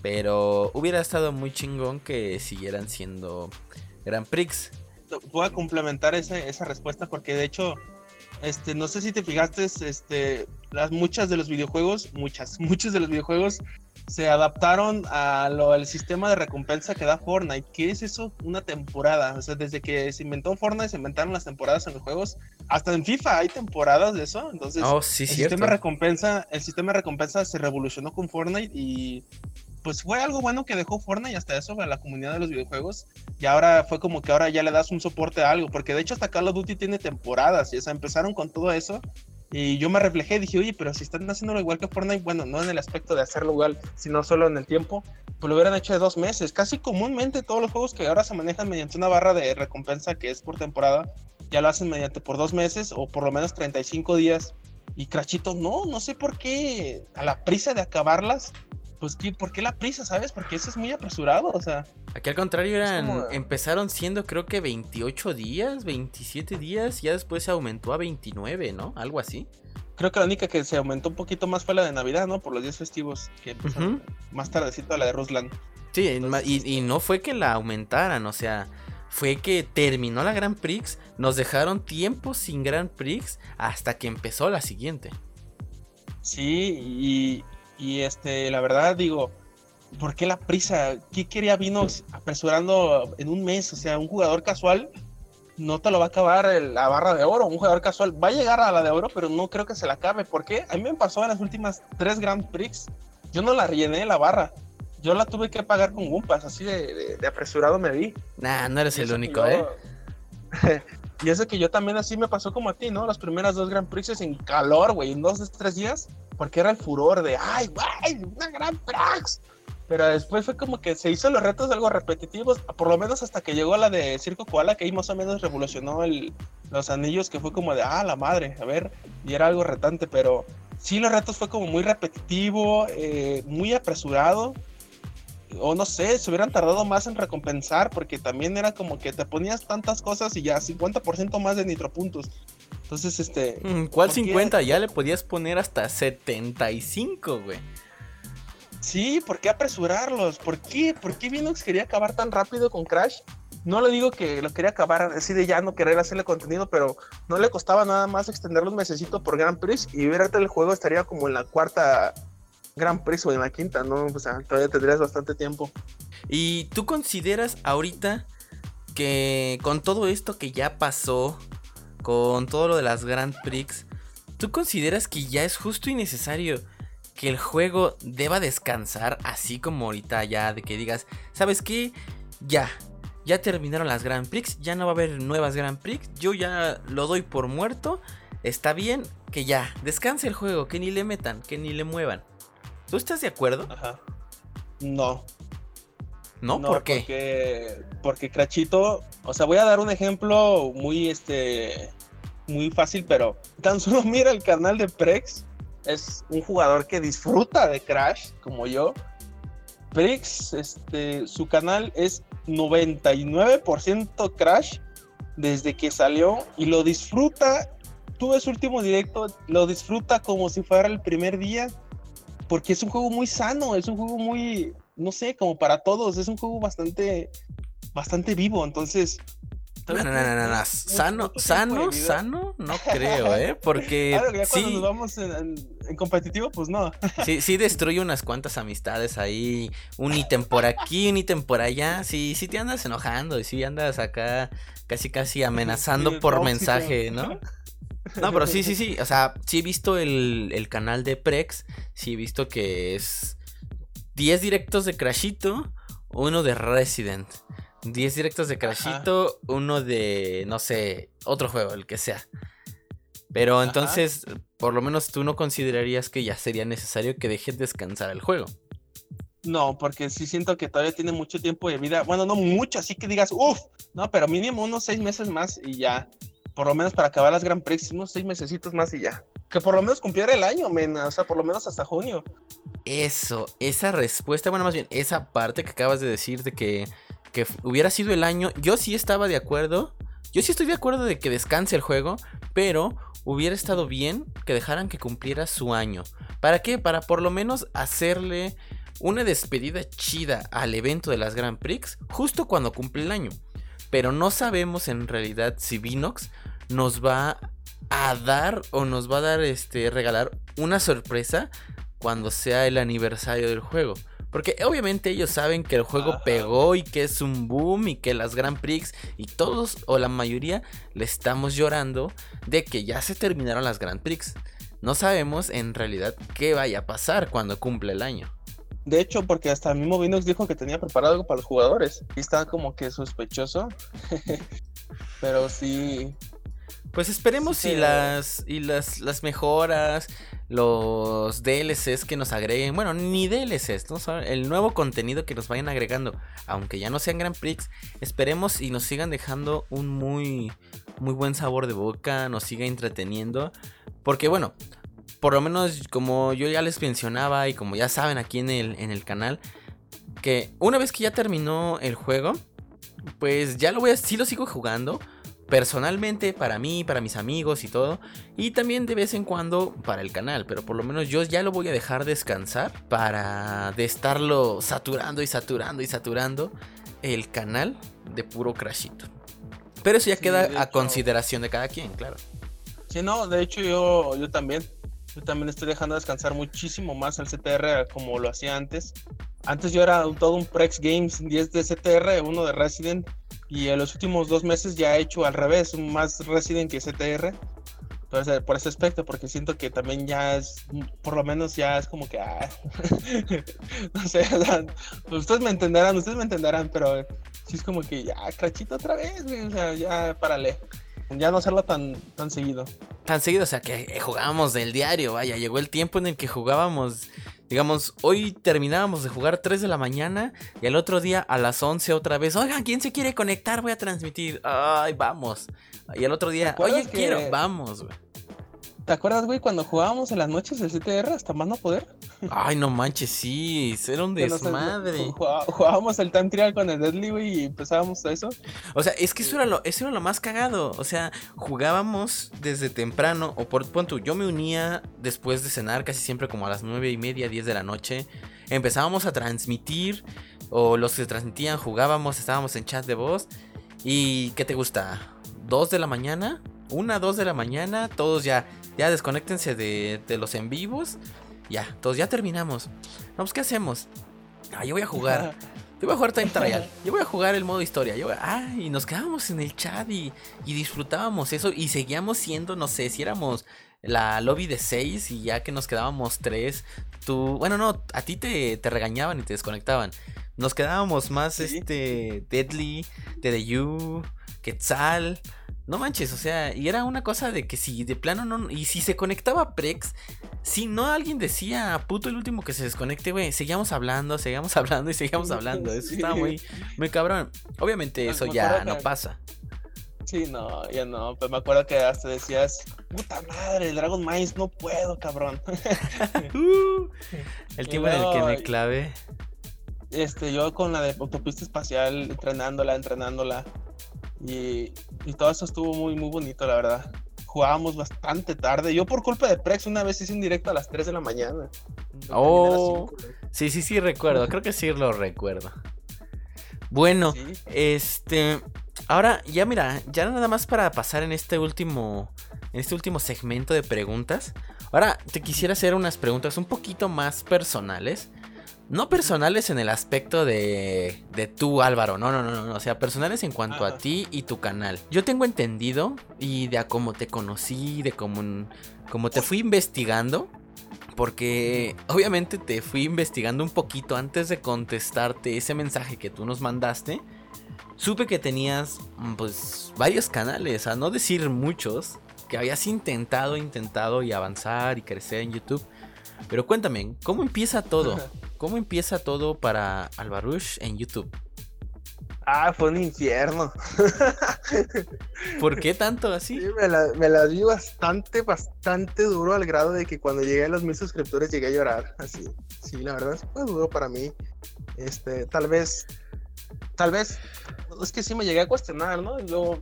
Pero hubiera estado muy chingón que siguieran siendo Grand Prix. Voy a complementar esa respuesta porque de hecho este, no sé si te fijaste, este, las muchas de los videojuegos, muchas, muchos de los videojuegos se adaptaron a lo, al sistema de recompensa que da Fortnite. ¿Qué es eso? Una temporada. O sea, desde que se inventó Fortnite se inventaron las temporadas en los juegos. Hasta en FIFA hay temporadas de eso. Entonces, oh, el sistema de recompensa, el sistema de recompensa se revolucionó con Fortnite y pues fue algo bueno que dejó Fortnite y hasta eso a la comunidad de los videojuegos. Y ahora fue como que ahora ya le das un soporte a algo, porque de hecho hasta Call of Duty tiene temporadas, y o sea, empezaron con todo eso. Y yo me reflejé dije, oye, pero si están haciéndolo igual que Fortnite, bueno, no en el aspecto de hacerlo igual, sino solo en el tiempo, pues lo hubieran hecho de dos meses. Casi comúnmente todos los juegos que ahora se manejan mediante una barra de recompensa que es por temporada, ya lo hacen mediante por dos meses o por lo menos 35 días. Y Crachito, no, no sé por qué, a la prisa de acabarlas, pues, ¿por qué la prisa, sabes? Porque eso es muy apresurado, o sea. Aquí al contrario eran, empezaron siendo creo que 28 días, 27 días, y ya después se aumentó a 29, ¿no? Algo así. Creo que la única que se aumentó un poquito más fue la de Navidad, ¿no? Por los días festivos, que empezaron más tardecito la de Ruslan. Sí, y, y no fue que la aumentaran, o sea, fue que terminó la Grand Prix, nos dejaron tiempo sin Grand Prix hasta que empezó la siguiente. Sí, y, y este, la verdad digo, ¿por qué la prisa? ¿Qué quería vino apresurando en un mes? O sea, un jugador casual no te lo va a acabar la barra de oro. Un jugador casual va a llegar a la de oro, pero no creo que se la acabe. ¿Por qué? A mí me pasó en las últimas tres Grand Prix. Yo no la rellené la barra. Yo la tuve que pagar con Gumpas, así de, apresurado me vi. Nah, no eres el único, ¿eh? y eso que yo también así me pasó como a ti, ¿no? Las primeras dos Grand Prix en calor, güey, en dos, tres días porque era el furor de, ay, güey, una gran Prax. Pero después fue como que se hizo los retos algo repetitivos, por lo menos hasta que llegó la de Circo Koala, que ahí más o menos revolucionó el, los anillos, que fue como de, ah, la madre, a ver, y era algo retante, pero sí los retos fue como muy repetitivo, eh, muy apresurado, o no sé, se hubieran tardado más en recompensar, porque también era como que te ponías tantas cosas y ya 50% más de nitropuntos. Entonces, este. Mm, ¿Cuál 50? Ya le podías poner hasta 75, güey. Sí, ¿por qué apresurarlos? ¿Por qué? ¿Por qué Vinox quería acabar tan rápido con Crash? No le digo que lo quería acabar así de ya no querer hacerle contenido, pero no le costaba nada más extenderlo un mesecito por Grand Prix y verte el juego estaría como en la cuarta Grand Prix o en la quinta, ¿no? O sea, todavía tendrías bastante tiempo. ¿Y tú consideras ahorita que con todo esto que ya pasó, con todo lo de las Grand Prix, ¿tú consideras que ya es justo y necesario que el juego deba descansar así como ahorita ya de que digas, ¿sabes qué? Ya, ya terminaron las Grand Prix, ya no va a haber nuevas Grand Prix, yo ya lo doy por muerto, está bien que ya, descanse el juego, que ni le metan, que ni le muevan. ¿Tú estás de acuerdo? Ajá. No. ¿No? ¿Por qué? Porque, porque Crachito, o sea, voy a dar un ejemplo muy, este, muy fácil, pero tan solo mira el canal de Prex, es un jugador que disfruta de Crash, como yo. Prex, este, su canal es 99% Crash desde que salió y lo disfruta. Tuve su último directo, lo disfruta como si fuera el primer día, porque es un juego muy sano, es un juego muy, no sé, como para todos, es un juego bastante, bastante vivo, entonces no, no, no, no, no, Sano, sano, sano, no creo, ¿eh? Porque. ya cuando nos vamos en, competitivo, pues no. Sí, sí destruye unas cuantas amistades ahí. Un ítem por aquí, un ítem por allá. Sí, sí te andas enojando y sí andas acá casi, casi amenazando por mensaje, ¿no? No, pero sí, sí, sí. O sea, sí he visto el, el canal de Prex. Sí he visto que es 10 directos de Crashito, uno de Resident. 10 directos de Crashito, uno de, no sé, otro juego, el que sea. Pero entonces, por lo menos tú no considerarías que ya sería necesario que dejes descansar el juego. No, porque sí siento que todavía tiene mucho tiempo de vida. Bueno, no mucho, así que digas, uff, no, pero mínimo unos seis meses más y ya. Por lo menos para acabar las Grand Prix, unos seis mesecitos más y ya. Que por lo menos cumpliera el año, men, o sea, por lo menos hasta junio. Eso, esa respuesta, bueno, más bien, esa parte que acabas de decir de que que hubiera sido el año, yo sí estaba de acuerdo. Yo sí estoy de acuerdo de que descanse el juego, pero hubiera estado bien que dejaran que cumpliera su año. ¿Para qué? Para por lo menos hacerle una despedida chida al evento de las Grand Prix justo cuando cumple el año. Pero no sabemos en realidad si Vinox nos va a dar o nos va a dar este regalar una sorpresa cuando sea el aniversario del juego. Porque obviamente ellos saben que el juego pegó y que es un boom y que las Grand Prix y todos o la mayoría le estamos llorando de que ya se terminaron las Grand Prix. No sabemos en realidad qué vaya a pasar cuando cumple el año. De hecho, porque hasta el mismo Vinox dijo que tenía preparado algo para los jugadores. Y estaba como que sospechoso. Pero sí, pues esperemos si las y las, las mejoras, los DLCs que nos agreguen, bueno, ni DLCs, ¿no? el nuevo contenido que nos vayan agregando, aunque ya no sean Grand Prix, esperemos y nos sigan dejando un muy muy buen sabor de boca, nos siga entreteniendo, porque bueno, por lo menos como yo ya les mencionaba y como ya saben aquí en el, en el canal, que una vez que ya terminó el juego, pues ya lo voy a, sí lo sigo jugando, personalmente para mí, para mis amigos y todo. Y también de vez en cuando para el canal. Pero por lo menos yo ya lo voy a dejar descansar para de estarlo saturando y saturando y saturando el canal de puro crashito. Pero eso ya queda a consideración de cada quien, claro. Sí, no, de hecho yo, yo también. Yo también estoy dejando descansar muchísimo más el CTR como lo hacía antes. Antes yo era todo un Prex Games, 10 de CTR, uno de Resident y en los últimos dos meses ya he hecho al revés, más Resident que CTR. Por por ese aspecto, porque siento que también ya es, por lo menos ya es como que, ah, no sé, ustedes me entenderán, ustedes me entenderán, pero sí es como que ya, crachito otra vez, o sea, ya párale. Ya no hacerlo tan, tan seguido. Tan seguido, o sea, que jugábamos del diario, vaya, llegó el tiempo en el que jugábamos Digamos, hoy terminábamos de jugar 3 de la mañana y al otro día a las 11 otra vez. Oigan, ¿quién se quiere conectar? Voy a transmitir. Ay, vamos. Y al otro día, oye, quiero, vamos, güey. ¿Te acuerdas, güey, cuando jugábamos en las noches del CTR hasta más no poder? Ay, no manches, sí, era un desmadre. Jugábamos el Time Trial con el Deadly, güey, y empezábamos a eso. O sea, es que eso era lo, eso era lo más cagado. O sea, jugábamos desde temprano, o por punto, yo me unía después de cenar, casi siempre como a las nueve y media, 10 de la noche. Empezábamos a transmitir, o los que transmitían jugábamos, estábamos en chat de voz. ¿Y qué te gusta? ¿Dos de la mañana? una, dos de la mañana, todos ya, ya desconéctense de, los en vivos. Ya, todos ya terminamos. Vamos, pues, ¿qué hacemos? Ah, yo voy a jugar. yo voy a jugar Time Trial, yo voy a jugar el modo historia, yo ah, y nos quedábamos en el chat y, y disfrutábamos eso y seguíamos siendo, no sé, si éramos la lobby de 6 y ya que nos quedábamos 3, tú, bueno, no, a ti te, te regañaban y te desconectaban. Nos quedábamos más, este, Deadly, You, Quetzal. No manches, o sea, y era una cosa de que si de plano no. Y si se conectaba Prex, si no alguien decía, puto el último que se desconecte, güey, seguíamos hablando, seguíamos hablando y seguíamos hablando. Eso estaba muy, muy cabrón. Obviamente eso ya no pasa. Sí, no, ya no. Pues me acuerdo que hasta decías, puta madre, el Dragon Mines, no puedo, cabrón. Uh, el tiempo en el que me clave. Este, yo con la de autopista espacial, entrenándola, entrenándola. Y, y todo eso estuvo muy, muy bonito, la verdad. Jugábamos bastante tarde. Yo por culpa de Prex una vez hice un directo a las 3 de la mañana. Oh, sí, sí, sí, recuerdo. Creo que sí lo recuerdo. Bueno, este, ahora ya mira, ya nada más para pasar en este último, en este último segmento de preguntas. Ahora te quisiera hacer unas preguntas un poquito más personales. No personales en el aspecto de, de tú, Álvaro. No, no, no, no. O sea, personales en cuanto a ti y tu canal. Yo tengo entendido y de a cómo te conocí, de cómo, cómo te fui investigando. Porque obviamente te fui investigando un poquito antes de contestarte ese mensaje que tú nos mandaste. Supe que tenías mm, pues varios canales, a no decir muchos, que habías intentado, intentado y avanzar y crecer en YouTube. Pero cuéntame, ¿cómo empieza todo? ¿Cómo empieza todo para Albarush en YouTube? Ah, fue un infierno. ¿Por qué tanto así? Sí, me la, me di bastante, bastante duro al grado de que cuando llegué a los mil suscriptores llegué a llorar. Así. Sí, la verdad fue duro para mí. Este, tal vez, tal vez, es que sí me llegué a cuestionar, ¿no? Yo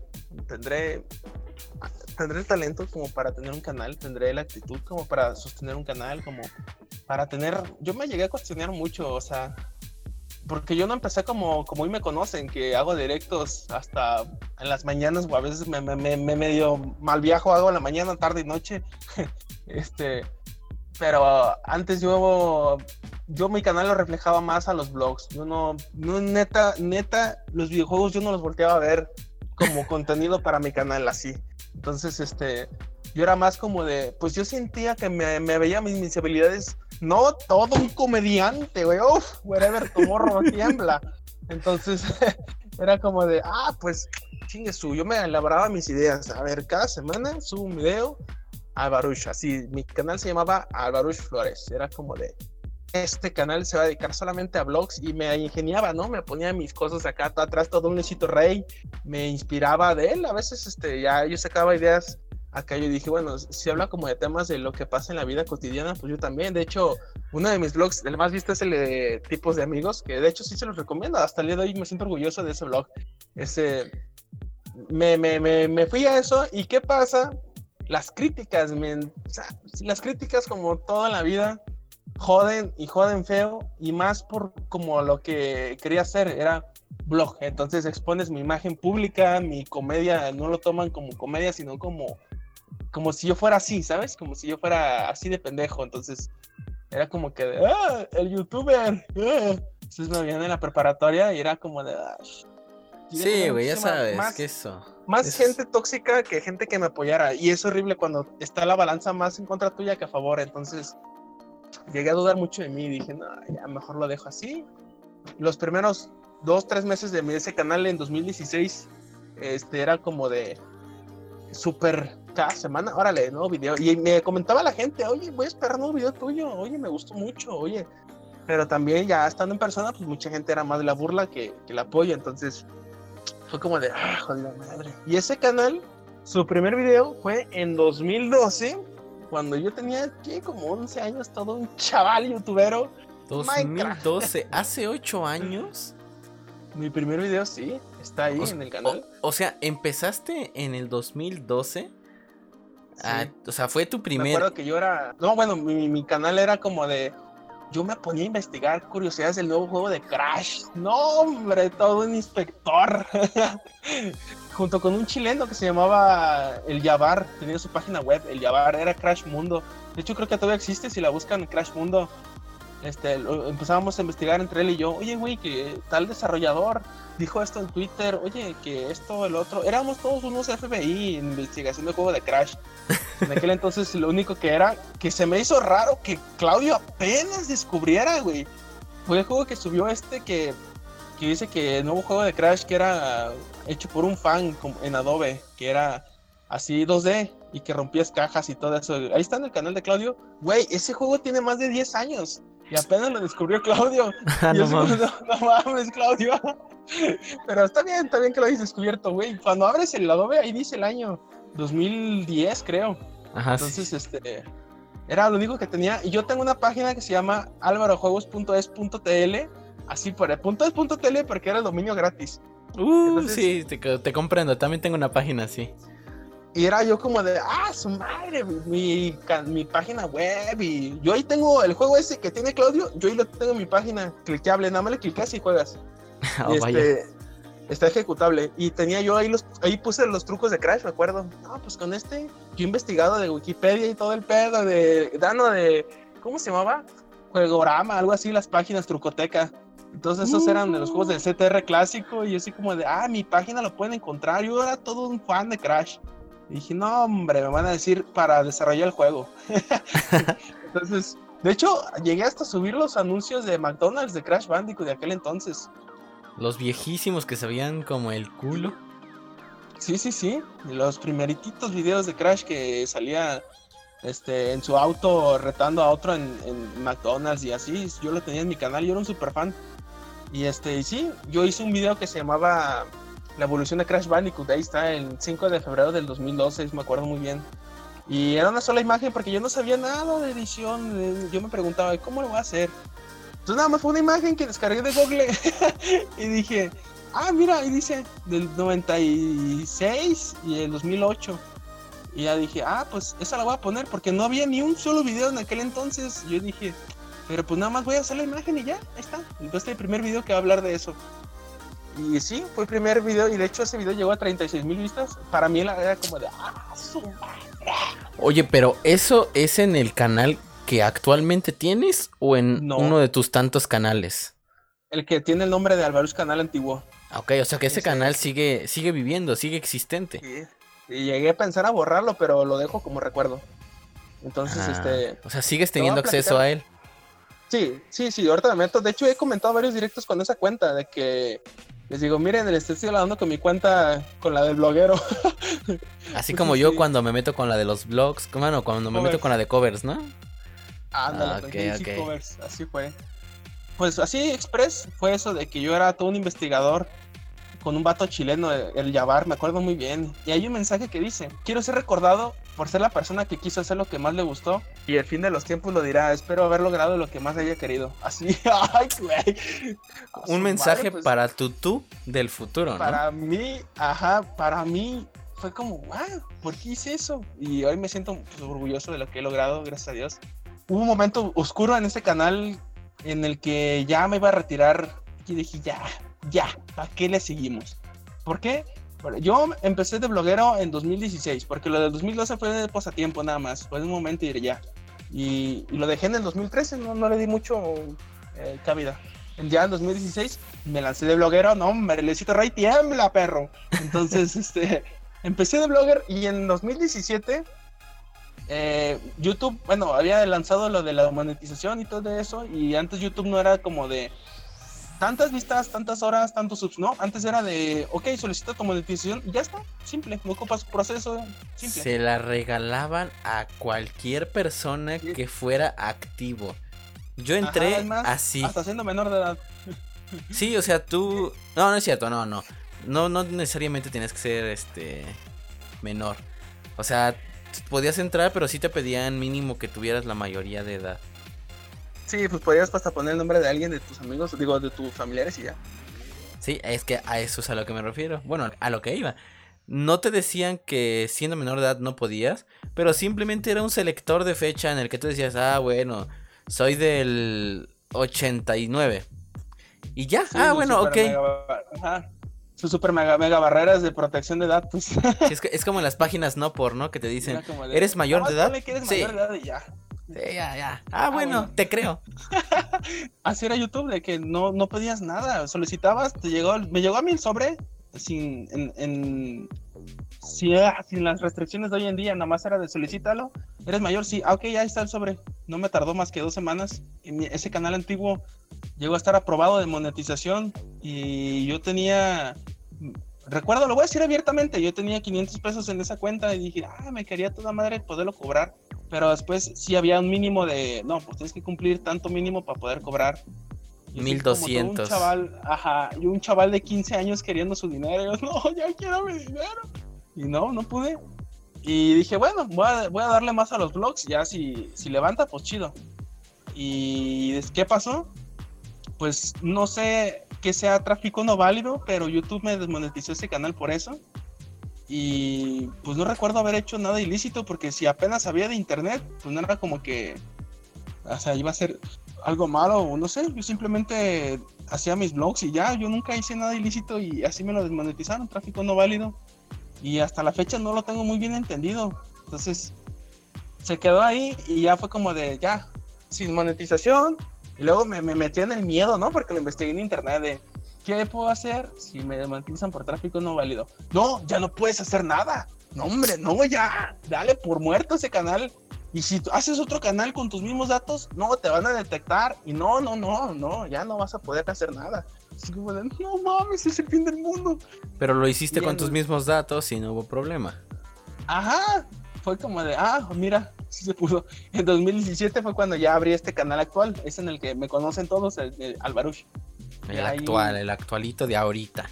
tendré, tendré el talento como para tener un canal, tendré la actitud como para sostener un canal, como para tener, yo me llegué a cuestionar mucho, o sea, porque yo no empecé como, como hoy me conocen, que hago directos hasta en las mañanas o a veces me, me, me, medio mal viajo, hago en la mañana, tarde y noche. este, pero antes yo, yo mi canal lo reflejaba más a los blogs. Yo no, no, neta, neta, los videojuegos yo no los volteaba a ver como contenido para mi canal así. Entonces, este, yo era más como de, pues yo sentía que me, veía mis, mis habilidades no todo un comediante, güey. Uf, whatever, tu morro tiembla. Entonces, era como de, ah, pues, chingue su, yo me elaboraba mis ideas. A ver, cada semana subo un video Alvarush. Así, mi canal se llamaba Alvarush Flores. Era como de, este canal se va a dedicar solamente a vlogs y me ingeniaba, ¿no? Me ponía mis cosas acá atrás, todo un Luisito Rey, me inspiraba de él. A veces, este, ya yo sacaba ideas acá yo dije, bueno, si habla como de temas de lo que pasa en la vida cotidiana, pues yo también. De hecho, uno de mis blogs, el más visto es el de tipos de amigos, que de hecho sí se los recomiendo. Hasta el día de hoy me siento orgulloso de ese blog. Ese, me, me, me, me fui a eso y ¿qué pasa? Las críticas, las críticas como toda la vida joden y joden feo y más por como lo que quería hacer era blog. Entonces expones mi imagen pública, mi comedia, no lo toman como comedia, sino como como si yo fuera así, ¿sabes? Como si yo fuera así de pendejo. Entonces, era como que, ¡ah! El youtuber. Ah". Entonces me veían en la preparatoria y era como de. Ah". Sí, güey, ya sabes, más, que eso. Más gente tóxica que gente que me apoyara. Y es horrible cuando está la balanza más en contra tuya que a favor. Entonces, llegué a dudar mucho de mí dije, no, ya mejor lo dejo así. Los primeros dos, tres meses de ese canal en 2016, este era como de súper cada semana, órale, nuevo video. Y me comentaba la gente, oye, voy a esperar un nuevo video tuyo, oye, me gustó mucho, oye. Pero también ya estando en persona, pues mucha gente era más de la burla que, que el apoyo. Entonces fue como de, ah, jodida madre. Y ese canal, su primer video fue en 2012, cuando yo tenía ¿qué? como 11 años, todo un chaval youtubero. 2012, hace 8 años. Mi primer video sí, está ahí en el canal. O, sea, empezaste en el 2012. Ah, o sea, fue tu primer. Me acuerdo que yo era. No, bueno, mi, canal era como de. Yo me ponía a investigar curiosidades del nuevo juego de Crash. No, hombre, todo un inspector. Junto con un chileno que se llamaba El Yabar. Tenía su página web. El Yabar era Crash Mundo. De hecho, creo que todavía existe. Si la buscan, Crash Mundo. Este, empezábamos a investigar entre él y yo, oye, güey, que tal desarrollador dijo esto en Twitter, oye, que esto, el otro, éramos todos unos FBI en investigación de juego de Crash. En aquel entonces lo único que era, que se me hizo raro que Claudio apenas descubriera, güey. Fue el juego que subió este que, que dice que el nuevo juego de Crash que era hecho por un fan en Adobe, que era así 2D y que rompías cajas y todo eso. Ahí está en el canal de Claudio. Güey, ese juego tiene más de 10 años. Y apenas lo descubrió Claudio. Ah, y no mames. no, no mames, Claudio. Pero está bien, está bien que lo hayas descubierto, güey. Cuando abres el Adobe, ahí dice el año 2010, creo. Ajá, sí. Entonces, este. Era lo único que tenía. Y yo tengo una página que se llama alvarojuegos.es.tl. Así por punto es punto tl porque era el dominio gratis. Uh, entonces- sí, te, te comprendo. También tengo una página así. Y era yo como de, ah, su madre, mi, mi página web. Y yo ahí tengo el juego ese que tiene Claudio. Yo ahí lo tengo en mi página cliqueable. Nada más le clicas y juegas. Oh, Y este, está ejecutable. Y tenía yo ahí los, ahí puse los trucos de Crash, me acuerdo. No, pues con este, yo he investigado de Wikipedia y todo el pedo de Dano de, ¿cómo se llamaba? Juegorama, algo así, las páginas Trucoteca. Entonces esos eran de los juegos del CTR clásico y yo así como de, ah, mi página lo pueden encontrar. Yo era todo un fan de Crash. Y dije, no, hombre, me van a decir para desarrollar el juego. Entonces, de hecho, llegué hasta subir los anuncios de McDonald's de Crash Bandicoot de aquel entonces. Los viejísimos que sabían como el culo. Sí, sí, sí. Los primeritos videos de Crash que salía este, en su auto retando a otro en, en McDonald's y así. Yo lo tenía en mi canal, yo era un super fan. Y este, y sí, yo hice un video que se llamaba La evolución de Crash Bandicoot. Ahí está, el 5 de febrero del 2012, me acuerdo muy bien. Y era una sola imagen porque yo no sabía nada de edición. Yo me preguntaba, ¿cómo lo voy a hacer? Entonces nada más fue una imagen que descargué de Google y dije, ah, mira, ahí dice del 96 y el 2008. Y ya dije, ah, pues esa la voy a poner porque no había ni un solo video en aquel entonces. Yo dije, pero pues nada más voy a hacer la imagen y ya, ahí está. Entonces este es el primer video que va a hablar de eso. Y sí, fue el primer video y de hecho ese video llegó a 36 mil vistas. Para mí era como de, ah, su madre". Oye, pero ¿eso es en el canal que actualmente tienes o en No. uno de tus tantos canales? El que tiene el nombre de Alvaruz Canal Antiguo. Ah, Ok, o sea que ese canal sigue, sigue viviendo, sigue existente. Sí. Y llegué a pensar a borrarlo, pero lo dejo como recuerdo. Entonces, Ah, este. O sea, sigues teniendo acceso a él. Sí, sí, sí, ahorita me meto. De hecho, he comentado varios directos con esa cuenta de que les digo, miren, les estoy hablando con mi cuenta, con la del bloguero. Así Pues como yo sí. cuando me meto con la de los blogs, bueno, cuando me meto con la de covers, ¿no? Ándale, Ah, con ok, Jay-Z ok. Covers, así fue. Pues así express fue eso de que yo era todo un investigador con un vato chileno, el Yabar, me acuerdo muy bien. Y hay un mensaje que dice, quiero ser recordado por ser la persona que quiso hacer lo que más le gustó y el fin de los tiempos lo dirá, espero haber logrado lo que más haya querido. Así, ay, güey. Un mensaje madre, pues, para tu tú del futuro, ¿no? Para mí, ajá, para mí fue como, wow, ¿por qué hice eso? Y hoy me siento pues, orgulloso de lo que he logrado, gracias a Dios. Hubo un momento oscuro en ese canal en el que ya me iba a retirar y dije, ya, ya, ¿a qué le seguimos? ¿Por qué? Yo empecé de bloguero en 2016, porque lo del 2012 fue de pasatiempo nada más, fue de un momento y ya. Y, lo dejé en el 2013, no, no le di mucho eh, cabida. Ya en 2016 me lancé de bloguero, no, hombre, Luisito Rey tiembla, perro. Entonces, este, empecé de blogger y en 2017 eh, YouTube, bueno, había lanzado lo de la monetización y todo eso, y antes YouTube no era como de tantas vistas, tantas horas, tantos subs, no, antes era de, ok, solicita tu monetización y ya está, simple, no ocupas proceso, simple. Se la regalaban a cualquier persona Sí. que fuera activo. Yo entré más, así. Hasta siendo menor de edad. Sí, o sea, tú. No, no es cierto, no, no. No, no necesariamente tienes que ser este menor. O sea, podías entrar, pero sí te pedían mínimo que tuvieras la mayoría de edad. Sí, pues podrías hasta poner el nombre de alguien de tus amigos, digo, de tus familiares y ya. Sí, es que a eso es a lo que me refiero. Bueno, a lo que iba. No te decían que siendo menor de edad no podías, pero simplemente era un selector de fecha en el que tú decías, ah, bueno, soy del 89. Y ya, Sí, ah, bueno, ok. mega ajá. Sus super mega, mega barreras de protección de edad, pues. Sí, es, que- es como en las páginas no por, ¿no? Que te dicen, ¿eres mayor "Nomás de edad? que eres Sí. mayor de edad y ya. Sí, ya, ya. Ah, ah bueno, te creo. Así era YouTube, de que no, no pedías nada. Solicitabas, te llegó, me llegó a mí el sobre sin, en, en ah, sin las restricciones de hoy en día, nada más era de solicítalo. Eres mayor, sí, ah, ok, ya está el sobre. No me tardó más que dos semanas. Y ese canal antiguo llegó a estar aprobado de monetización y yo tenía recuerdo, lo voy a decir abiertamente, yo tenía 500 pesos en esa cuenta y dije, ah, me quería toda madre poderlo cobrar, pero después sí había un mínimo de, no, pues tienes que cumplir tanto mínimo para poder cobrar. 1200. Un chaval, ajá, y un chaval de 15 años queriendo su dinero, yo, no, ya quiero mi dinero. Y no, no pude. Y dije, bueno, voy a, voy a darle más a los blogs, ya si, si levanta, pues chido. ¿Y qué pasó? Pues no sé, que sea tráfico no válido, pero YouTube me desmonetizó ese canal por eso. Y pues no recuerdo haber hecho nada ilícito, porque si apenas había de internet, pues no era como que, o sea, iba a ser algo malo, o no sé, yo simplemente hacía mis blogs y ya, yo nunca hice nada ilícito y así me lo desmonetizaron, tráfico no válido. Y hasta la fecha no lo tengo muy bien entendido. Entonces, se quedó ahí y ya fue como de, ya, sin monetización, y luego me, me metí en el miedo, ¿no? Porque lo investigué en internet de, ¿qué puedo hacer si me desmonetizan por tráfico no válido? No, ya no puedes hacer nada. No, hombre, no, ya, dale por muerto ese canal. Y si haces otro canal con tus mismos datos, no, te van a detectar. Y no, no, no, no, ya no vas a poder hacer nada. Así como de, no mames, es el fin del mundo. Pero lo hiciste con tus mismos datos y no hubo problema. Ajá, fue como de, ah, mira, sí se pudo. En 2017 fue cuando ya abrí este canal actual, es en el que me conocen todos, el, el. El actual, el actualito de ahorita.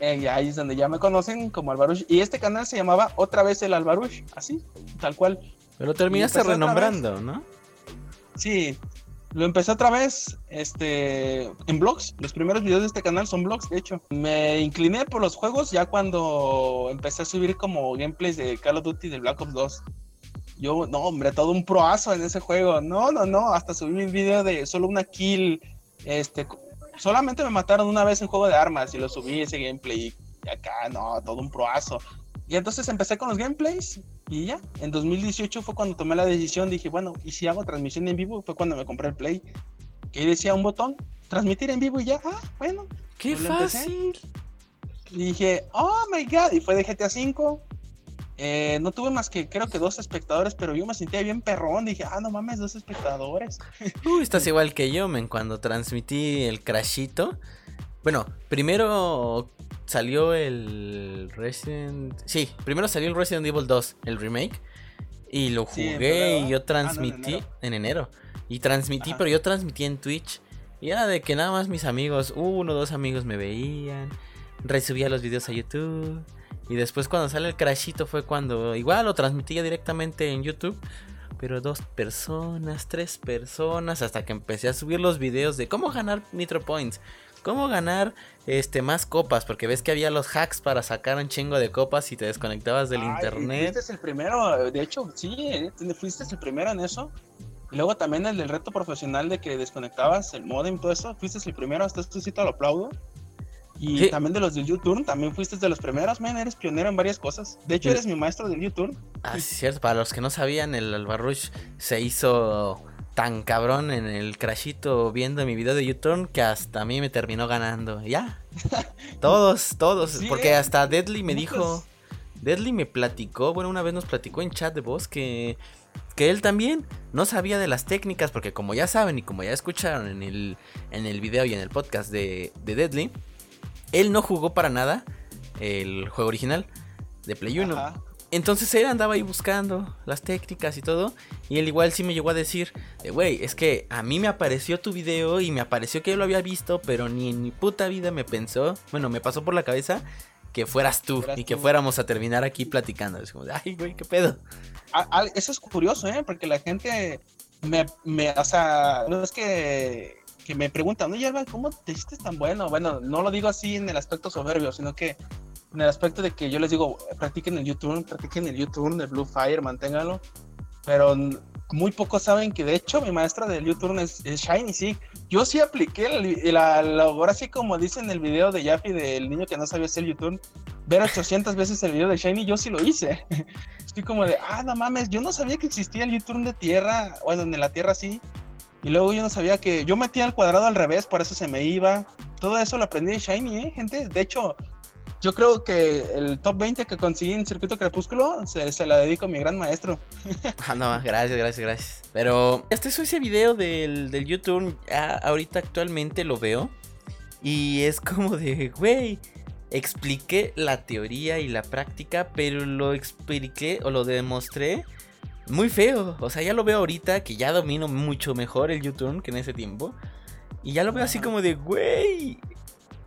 Eh, ahí es donde ya me conocen como Albarush. Y este canal se llamaba otra vez el Albarush, así, tal cual. Pero terminaste renombrando, ¿no? Sí, lo empecé otra vez este, en blogs. Los primeros videos de este canal son blogs, de hecho. Me incliné por los juegos ya cuando empecé a subir como gameplays de Call of Duty de Black Ops 2. Yo, no, hombre, todo un proazo en ese juego. No, no, no, hasta subí mi video de solo una kill. Este, solamente me mataron una vez en juego de armas y lo subí ese gameplay. Y acá, no, todo un proazo. Y entonces empecé con los gameplays y ya. En 2018 fue cuando tomé la decisión. Dije, bueno, ¿y si hago transmisión en vivo? Fue cuando me compré el Play. Que decía un botón, transmitir en vivo y ya. Ah, bueno. ¡Qué fácil! Y dije, oh my god. Y fue de GTA V. Eh, no tuve más que creo que dos espectadores, pero yo me sentía bien perrón. Dije, ah, no mames, dos espectadores. Uy, estás igual que yo, men. Cuando transmití el crashito. Bueno, primero salió el Resident. Sí, primero salió el Resident Evil 2, el remake. Y lo jugué y yo transmití en, enero. Y transmití, pero yo transmití en Twitch. Y era de que nada más mis amigos, uno o dos amigos me veían. Resubía los videos a YouTube. Y después cuando sale el crashito fue cuando igual lo transmitía directamente en YouTube. Pero dos personas, tres personas, hasta que empecé a subir los videos de cómo ganar Nitro Points, cómo ganar este más copas, porque ves que había los hacks para sacar un chingo de copas y te desconectabas del internet. Fuiste el primero, de hecho, sí, eh, fuiste el primero en eso. Y luego también el del reto profesional de que desconectabas el modem y todo eso, fuiste el primero, hasta esto sí te lo aplaudo. Y también de los del YouTube, también fuiste de los primeros, man, eres pionero en varias cosas. De hecho, eres mi maestro del YouTube. Ah, sí, cierto. Para los que no sabían, el Albarrush se hizo tan cabrón en el crashito viendo mi video de YouTube que hasta a mí me terminó ganando. Ya. todos, todos. porque hasta Deadly me dijo. Deadly me platicó, bueno, una vez nos platicó en chat de voz que, que él también no sabía de las técnicas, porque como ya saben y como ya escucharon en el, en el video y en el podcast de, de Deadly, él no jugó para nada el juego original de Play 1. Entonces él andaba ahí buscando las técnicas y todo. Y él igual sí me llegó a decir, güey, es que a mí me apareció tu video y me apareció que yo lo había visto, pero ni en mi puta vida me pensó, bueno, me pasó por la cabeza que fueras tú y que fuéramos a terminar aquí platicando. Es como, ay, güey, qué pedo. eso es curioso, ¿eh? Porque la gente me, me, o sea, no es que que me preguntan, oye, Alba, ¿cómo te hiciste tan bueno? Bueno, no lo digo así en el aspecto soberbio, sino que en el aspecto de que yo les digo, practiquen el YouTube, practiquen el YouTube de Blue Fire, manténganlo. Pero muy pocos saben que de hecho mi maestra del YouTube es, Shiny, sí. Yo sí apliqué la, la, ahora sí como dice en el video de Yaffy del niño que no sabía hacer YouTube. ver 800 veces el video de Shiny, yo sí lo hice. Estoy como de, ah, no mames, yo no sabía que existía el YouTube de tierra, bueno, en la tierra sí. Y luego yo no sabía que yo metía el cuadrado al revés, por eso se me iba. Todo eso lo aprendí de Shiny, ¿eh, gente? De hecho, yo creo que el top 20 que conseguí en Circuito Crepúsculo se, la dedico a mi gran maestro. Ah, no, gracias, gracias, gracias. Pero este es ese video del, del YouTube, ahorita actualmente lo veo. Y es como de, güey, expliqué la teoría y la práctica, pero lo expliqué o lo demostré muy feo. O sea, ya lo veo ahorita que ya domino mucho mejor el YouTube que en ese tiempo. Y ya lo veo así como de, güey,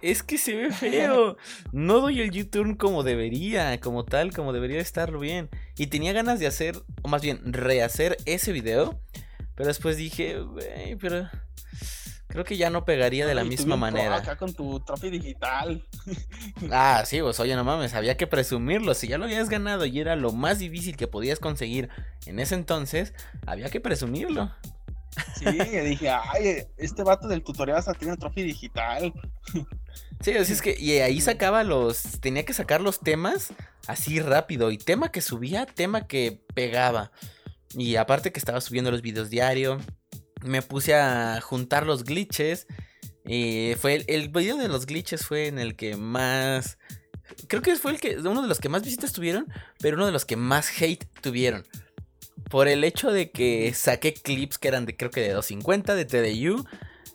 es que se ve feo. No doy el YouTube como debería, como tal, como debería estarlo bien. Y tenía ganas de hacer, o más bien, rehacer ese video. Pero después dije, güey, pero creo que ya no pegaría de la misma manera. Acá con tu trophy digital. ah, sí, pues oye, no mames, había que presumirlo. Si ya lo habías ganado y era lo más difícil que podías conseguir en ese entonces, había que presumirlo. Sí, dije, ay, este vato del tutorial hasta tiene trofeo digital. Sí, así es que, y ahí sacaba los, tenía que sacar los temas así rápido, y tema que subía, tema que pegaba. Y aparte que estaba subiendo los videos diario, me puse a juntar los glitches. Y fue el, el, video de los glitches fue en el que más. Creo que fue el que. uno de los que más visitas tuvieron. Pero uno de los que más hate tuvieron. Por el hecho de que saqué clips que eran de creo que de 250, de TDU,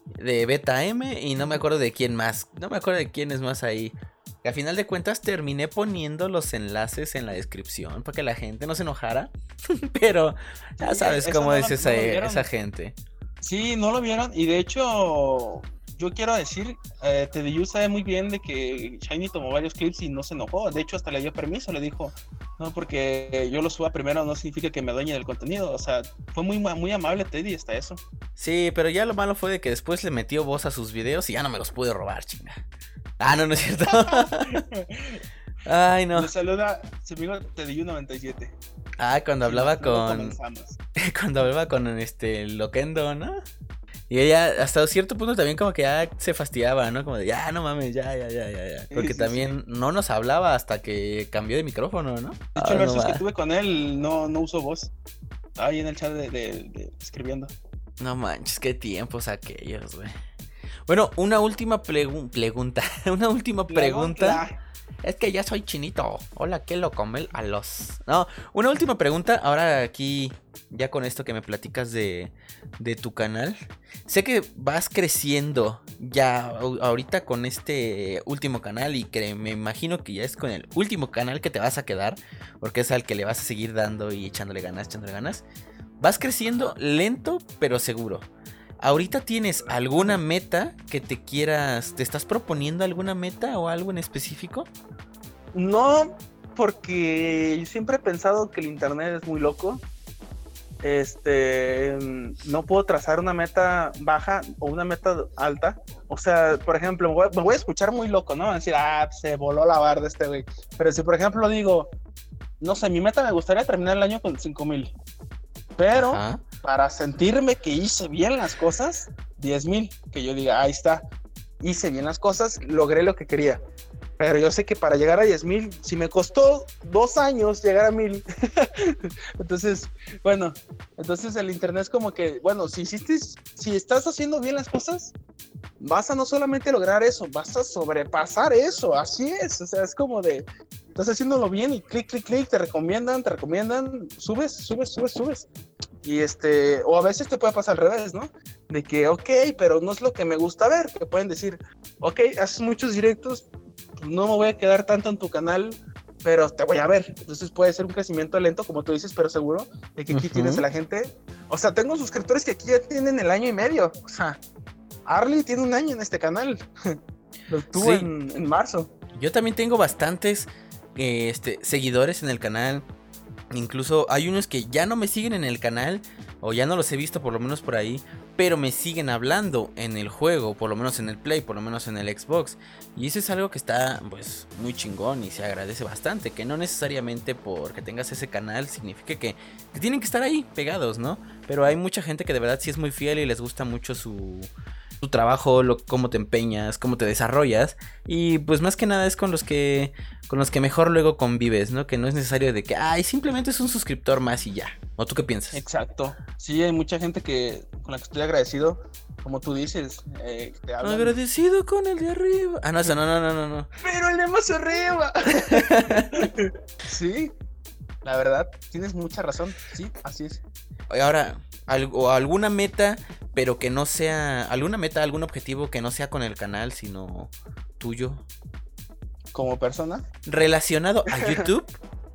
de Beta M y no me acuerdo de quién más. No me acuerdo de quién es más ahí. Y a final de cuentas terminé poniendo los enlaces en la descripción para que la gente no se enojara. Pero ya sabes cómo es esa, esa gente. Sí, no lo vieron y de hecho yo quiero decir, eh, TDU sabe muy bien de que Shiny tomó varios clips y no se enojó. De hecho, hasta le dio permiso, le dijo, no, porque yo lo suba primero no significa que me dueñe del contenido. O sea, fue muy, muy amable Teddy hasta eso. Sí, pero ya lo malo fue de que después le metió voz a sus videos y ya no me los pude robar, chinga. Ah, no, no es cierto. Ay, no. Le saluda su amigo TDU97. Ah, cuando hablaba con. Cuando hablaba con este Loquendo, ¿no? Y ella hasta cierto punto también como que ya se fastidiaba, ¿no? Como de, ya, no mames, ya, ya, ya, ya, ya. Porque también no nos hablaba hasta que cambió de micrófono, ¿no? De hecho, el versus que tuve con él no, no usó voz. Estaba ahí en el chat de, escribiendo. No manches, qué tiempos aquellos, güey. Bueno, una última pregunta. una última pregunta. Es que ya soy chinito. Hola, ¿qué lo come a los? No, una última pregunta. Ahora aquí, ya con esto que me platicas de, de tu canal. Sé que vas creciendo ya ahorita con este último canal y que me imagino que ya es con el último canal que te vas a quedar. Porque es al que le vas a seguir dando y echándole ganas, echándole ganas. Vas creciendo lento pero seguro. ¿Ahorita tienes alguna meta que te quieras, te estás proponiendo alguna meta o algo en específico? No, porque siempre he pensado que el internet es muy loco. Este, no puedo trazar una meta baja o una meta alta. O sea, por ejemplo, me voy, a escuchar muy loco, ¿no? Decir, ah, se voló la barda este güey. Pero si, por ejemplo, digo, no sé, mi meta me gustaría terminar el año con 5000. Pero para sentirme que hice bien las cosas, 10 mil, que yo diga, ahí está, hice bien las cosas, logré lo que quería. Pero yo sé que para llegar a 10 mil, si me costó dos años llegar a mil, entonces, bueno, entonces el internet es como que, bueno, si hiciste, si estás haciendo bien las cosas, vas a no solamente lograr eso, vas a sobrepasar eso, así es, o sea, es como de, estás haciéndolo bien y clic, clic, clic, te recomiendan, te recomiendan, subes, subes, subes, subes. Y este, o a veces te puede pasar al revés, ¿no? De que, ok, pero no es lo que me gusta ver, que pueden decir, ok, haces muchos directos, no me voy a quedar tanto en tu canal, pero te voy a ver. Entonces puede ser un crecimiento lento, como tú dices, pero seguro de que aquí tienes a la gente. O sea, tengo suscriptores que aquí ya tienen el año y medio. O sea, Arlie tiene un año en este canal. Lo tuvo en, marzo. Yo también tengo bastantes eh, este, seguidores en el canal. Incluso hay unos que ya no me siguen en el canal, o ya no los he visto por lo menos por ahí, pero me siguen hablando en el juego, por lo menos en el Play, por lo menos en el Xbox. Y eso es algo que está pues muy chingón y se agradece bastante, que no necesariamente porque tengas ese canal significa que, tienen que estar ahí pegados, ¿no? Pero hay mucha gente que de verdad sí es muy fiel y les gusta mucho su tu trabajo, lo, cómo te empeñas, cómo te desarrollas. Y pues más que nada es con los que con los que mejor luego convives, ¿no? Que no es necesario de que, ay, simplemente es un suscriptor más y ya. ¿O tú qué piensas? Exacto. Sí, hay mucha gente que con la que estoy agradecido, como tú dices, eh, te hablan. Agradecido con el de arriba. Ah, no, no, no, no, no, no. Pero el de más arriba. sí, la verdad, tienes mucha razón. Sí, así es. Ahora, algo, alguna meta, pero que no sea. Alguna meta, algún objetivo que no sea con el canal, sino tuyo. Como persona. Relacionado a YouTube,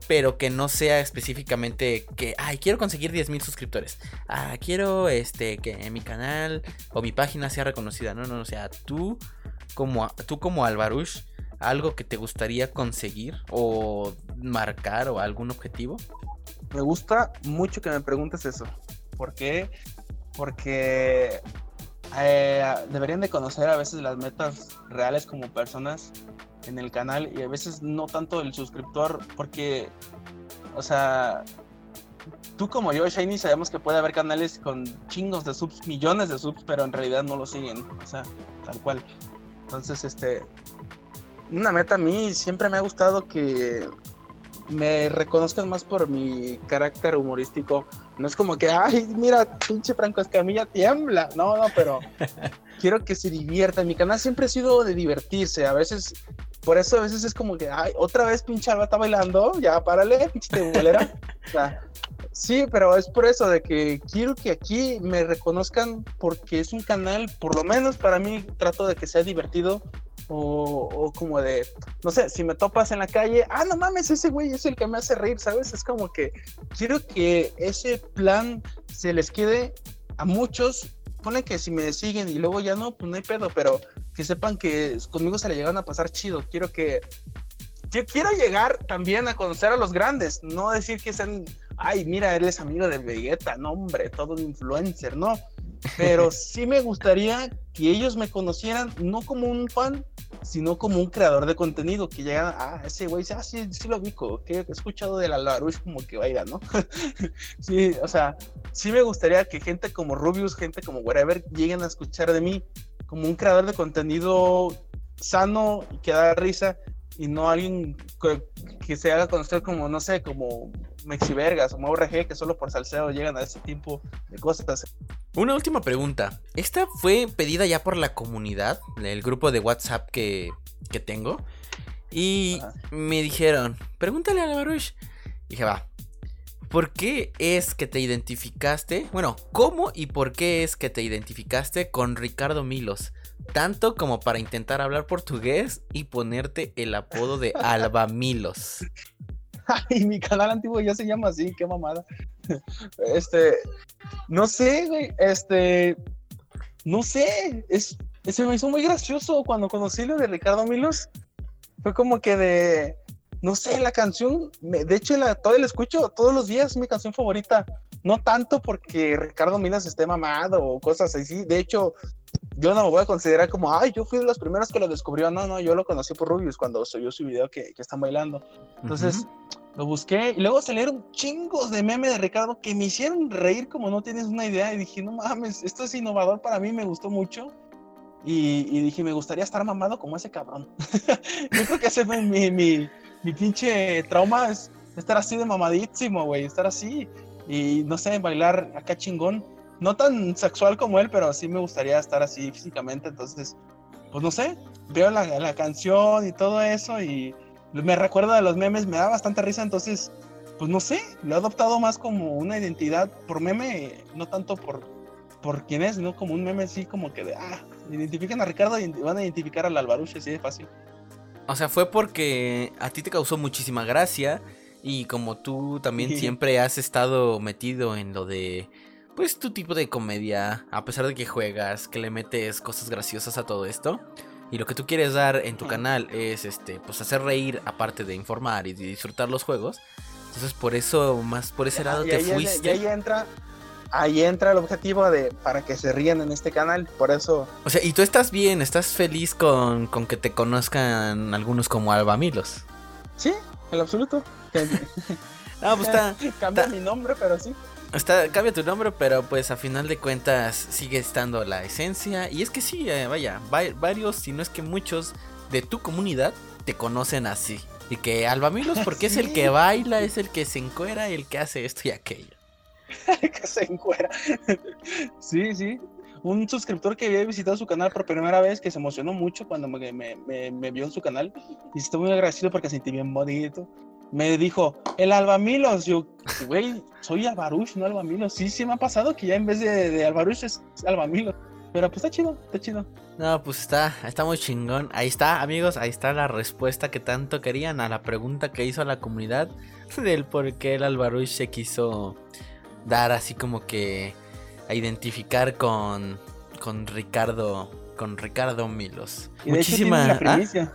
pero que no sea específicamente que, ay, quiero conseguir 10.000 suscriptores. Ah, quiero este que mi canal o mi página sea reconocida. No, no, no, o sea, tú como tú como Alvarush, algo que te gustaría conseguir o marcar o algún objetivo. Me gusta mucho que me preguntes eso. ¿Por qué? Porque eh, deberían de conocer a veces las metas reales como personas en el canal y a veces no tanto el suscriptor porque, o sea, tú como yo, Shiny, sabemos que puede haber canales con chingos de subs, millones de subs, pero en realidad no lo siguen, o sea, tal cual. Entonces, este, una meta a mí siempre me ha gustado que me reconozcan más por mi carácter humorístico. No es como que, ay, mira, pinche Franco Escamilla tiembla. No, no, pero quiero que se divierta. Mi canal siempre ha sido de divertirse. A veces, por eso a veces es como que, ay, otra vez pinche Alba está bailando, ya párale, pinche bolera. o sea, sí, pero es por eso de que quiero que aquí me reconozcan porque es un canal, por lo menos para mí, trato de que sea divertido o, como de, no sé, si me topas en la calle, ah, no mames, ese güey es el que me hace reír, ¿sabes? Es como que quiero que ese plan se les quede a muchos. Pone que si me siguen y luego ya no, pues no hay pedo, pero que sepan que conmigo se le llegan a pasar chido. Quiero que. Yo quiero llegar también a conocer a los grandes, no decir que sean, ay, mira, él es amigo de Vegeta, no, hombre, todo un influencer, no. Pero sí me gustaría que ellos me conocieran no como un fan, sino como un creador de contenido que llega, ah, ese güey, ah, sí, sí lo ubico, que he escuchado de la Larush como que vaya, ¿no? sí, o sea, sí me gustaría que gente como Rubius, gente como whatever, lleguen a escuchar de mí como un creador de contenido sano y que da risa y no alguien que, se haga conocer como, no sé, como Mexivergas o MRG, que solo por salseo llegan a ese tipo de cosas. Una última pregunta. Esta fue pedida ya por la comunidad, el grupo de WhatsApp que, que tengo. Y me dijeron, pregúntale a la Baruch. Dije, va. ¿Por qué es que te identificaste? Bueno, ¿cómo y por qué es que te identificaste con Ricardo Milos? Tanto como para intentar hablar portugués y ponerte el apodo de Alba Milos. Ay, mi canal antiguo ya se llama así, qué mamada. Este, no sé, güey, este, no sé, es, se me hizo muy gracioso cuando conocí lo de Ricardo Milos. Fue como que de, no sé, la canción, de hecho la, todavía la escucho todos los días, es mi canción favorita. No tanto porque Ricardo Milos esté mamado o cosas así, de hecho, yo no me voy a considerar como, ay, yo fui de los primeros que lo descubrió. No, no, yo lo conocí por Rubius cuando subió su video que, que están bailando. Entonces, lo busqué y luego salieron chingos de memes de Ricardo que me hicieron reír como no tienes una idea. Y dije, no mames, esto es innovador para mí, me gustó mucho. Y, y dije, me gustaría estar mamado como ese cabrón. yo creo que ese fue mi, mi, mi pinche trauma, es estar así de mamadísimo, güey, estar así. Y no sé, bailar acá chingón no tan sexual como él, pero sí me gustaría estar así físicamente. Entonces, pues no sé, veo la, la canción y todo eso y me recuerda de los memes, me da bastante risa. Entonces, pues no sé, lo he adoptado más como una identidad por meme, no tanto por, por quién es, sino como un meme así como que de, ah, identifican a Ricardo y van a identificar al Alvaruche, así de fácil. O sea, fue porque a ti te causó muchísima gracia y como tú también siempre has estado metido en lo de pues tu tipo de comedia, a pesar de que juegas, que le metes cosas graciosas a todo esto. Y lo que tú quieres dar en tu canal es este, pues hacer reír aparte de informar y disfrutar los juegos. Entonces por eso, más por ese lado te fuiste. Y ahí entra, ahí entra el objetivo de para que se rían en este canal. Por eso. O sea, y tú estás bien, estás feliz con, con que te conozcan algunos como Alba Milos. Sí, en absoluto. Ah, pues está. Cambia mi nombre, pero sí. Está, cambia tu nombre, pero pues a final de cuentas sigue estando la esencia. Y es que sí, eh, vaya, varios, si no es que muchos de tu comunidad te conocen así. Y que Albamilos, porque es el que baila, es el que se encuera, el que hace esto y aquello. que se encuera. sí, sí. Un suscriptor que había visitado su canal por primera vez, que se emocionó mucho cuando me, me, vio en su canal. Y estoy muy agradecido porque sentí bien bonito me dijo, el Albamilos. Yo, güey, soy Albarush, no Albamilos. Sí, sí me ha pasado que ya en vez de, de Albarush es Albamilos. Pero pues está chido, está chido. No, pues está, está muy chingón. Ahí está, amigos, ahí está la respuesta que tanto querían a la pregunta que hizo la comunidad del por qué el Albarush se quiso dar así como que a identificar con, con Ricardo, con Ricardo Milos. Muchísimas. ¿La, primicia?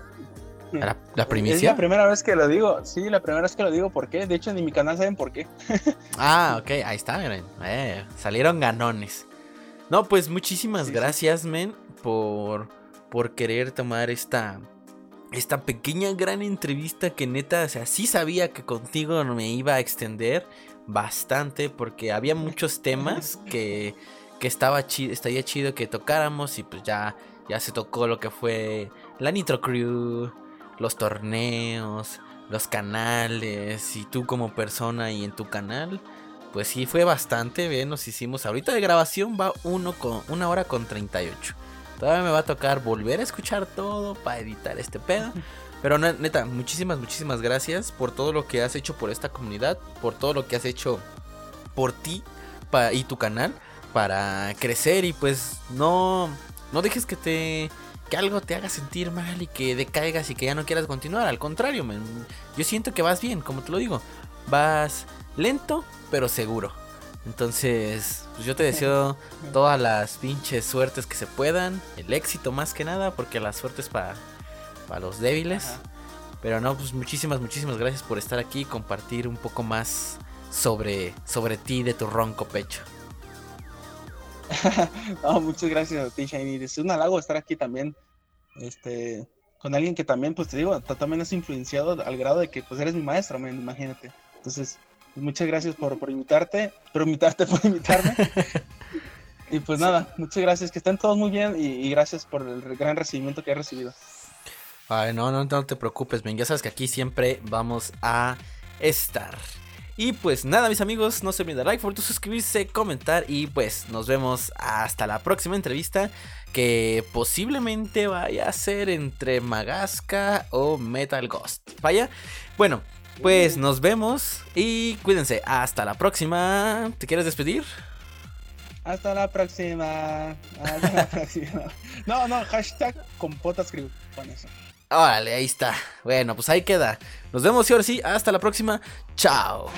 Es la primera vez que lo digo. Sí, la primera vez que lo digo. ¿Por qué? De hecho, en mi canal saben por qué. ah, ok. Ahí está, miren. Eh, salieron ganones. No, pues muchísimas gracias, men, por, por querer tomar esta, esta pequeña gran entrevista que neta, o sea, sí sabía que contigo me iba a extender bastante porque había muchos temas que, que estaba chido, estaría chido que tocáramos y pues ya, ya se tocó lo que fue la Nitro Crew, los torneos, los canales y tú como persona y en tu canal. Pues sí, fue bastante bien, nos hicimos. Ahorita de grabación va uno con, una hora con 38. Todavía me va a tocar volver a escuchar todo para editar este pedo. Pero neta, muchísimas, muchísimas gracias por todo lo que has hecho por esta comunidad, por todo lo que has hecho por ti y tu canal para crecer y pues no, no dejes que te que algo te haga sentir mal y que decaigas y que ya no quieras continuar. Al contrario, yo siento que vas bien, como te lo digo. Vas lento, pero seguro. Entonces, pues yo te deseo todas las pinches suertes que se puedan. El éxito más que nada, porque la suerte es para, los débiles. Pero no, pues muchísimas, muchísimas gracias por estar aquí y compartir un poco más sobre, sobre ti de tu ronco pecho. no, muchas gracias a ti, Shiny. Es un halago estar aquí también. Este, con alguien que también, pues te digo, también has influenciado al grado de que pues eres mi maestro, imagínate. Entonces, pues, muchas gracias por, por invitarte, por invitarte, por invitarme. y pues nada, muchas gracias, que estén todos muy bien y, gracias por el gran recibimiento que he recibido. Ay, no, no, no te preocupes, bien, ya sabes que aquí siempre vamos a estar. Y pues nada, mis amigos, no se olviden de like, por suscribirse, comentar y pues nos vemos hasta la próxima entrevista que posiblemente vaya a ser entre Magasca o Metal Ghost. Vaya, bueno, pues nos vemos y cuídense. Hasta la próxima. ¿Te quieres despedir? Hasta la próxima. Hasta la próxima. No, no, hashtag compotas con eso. Órale, ahí está. Bueno, pues ahí queda. Nos vemos y ahora sí, hasta la próxima. Chao.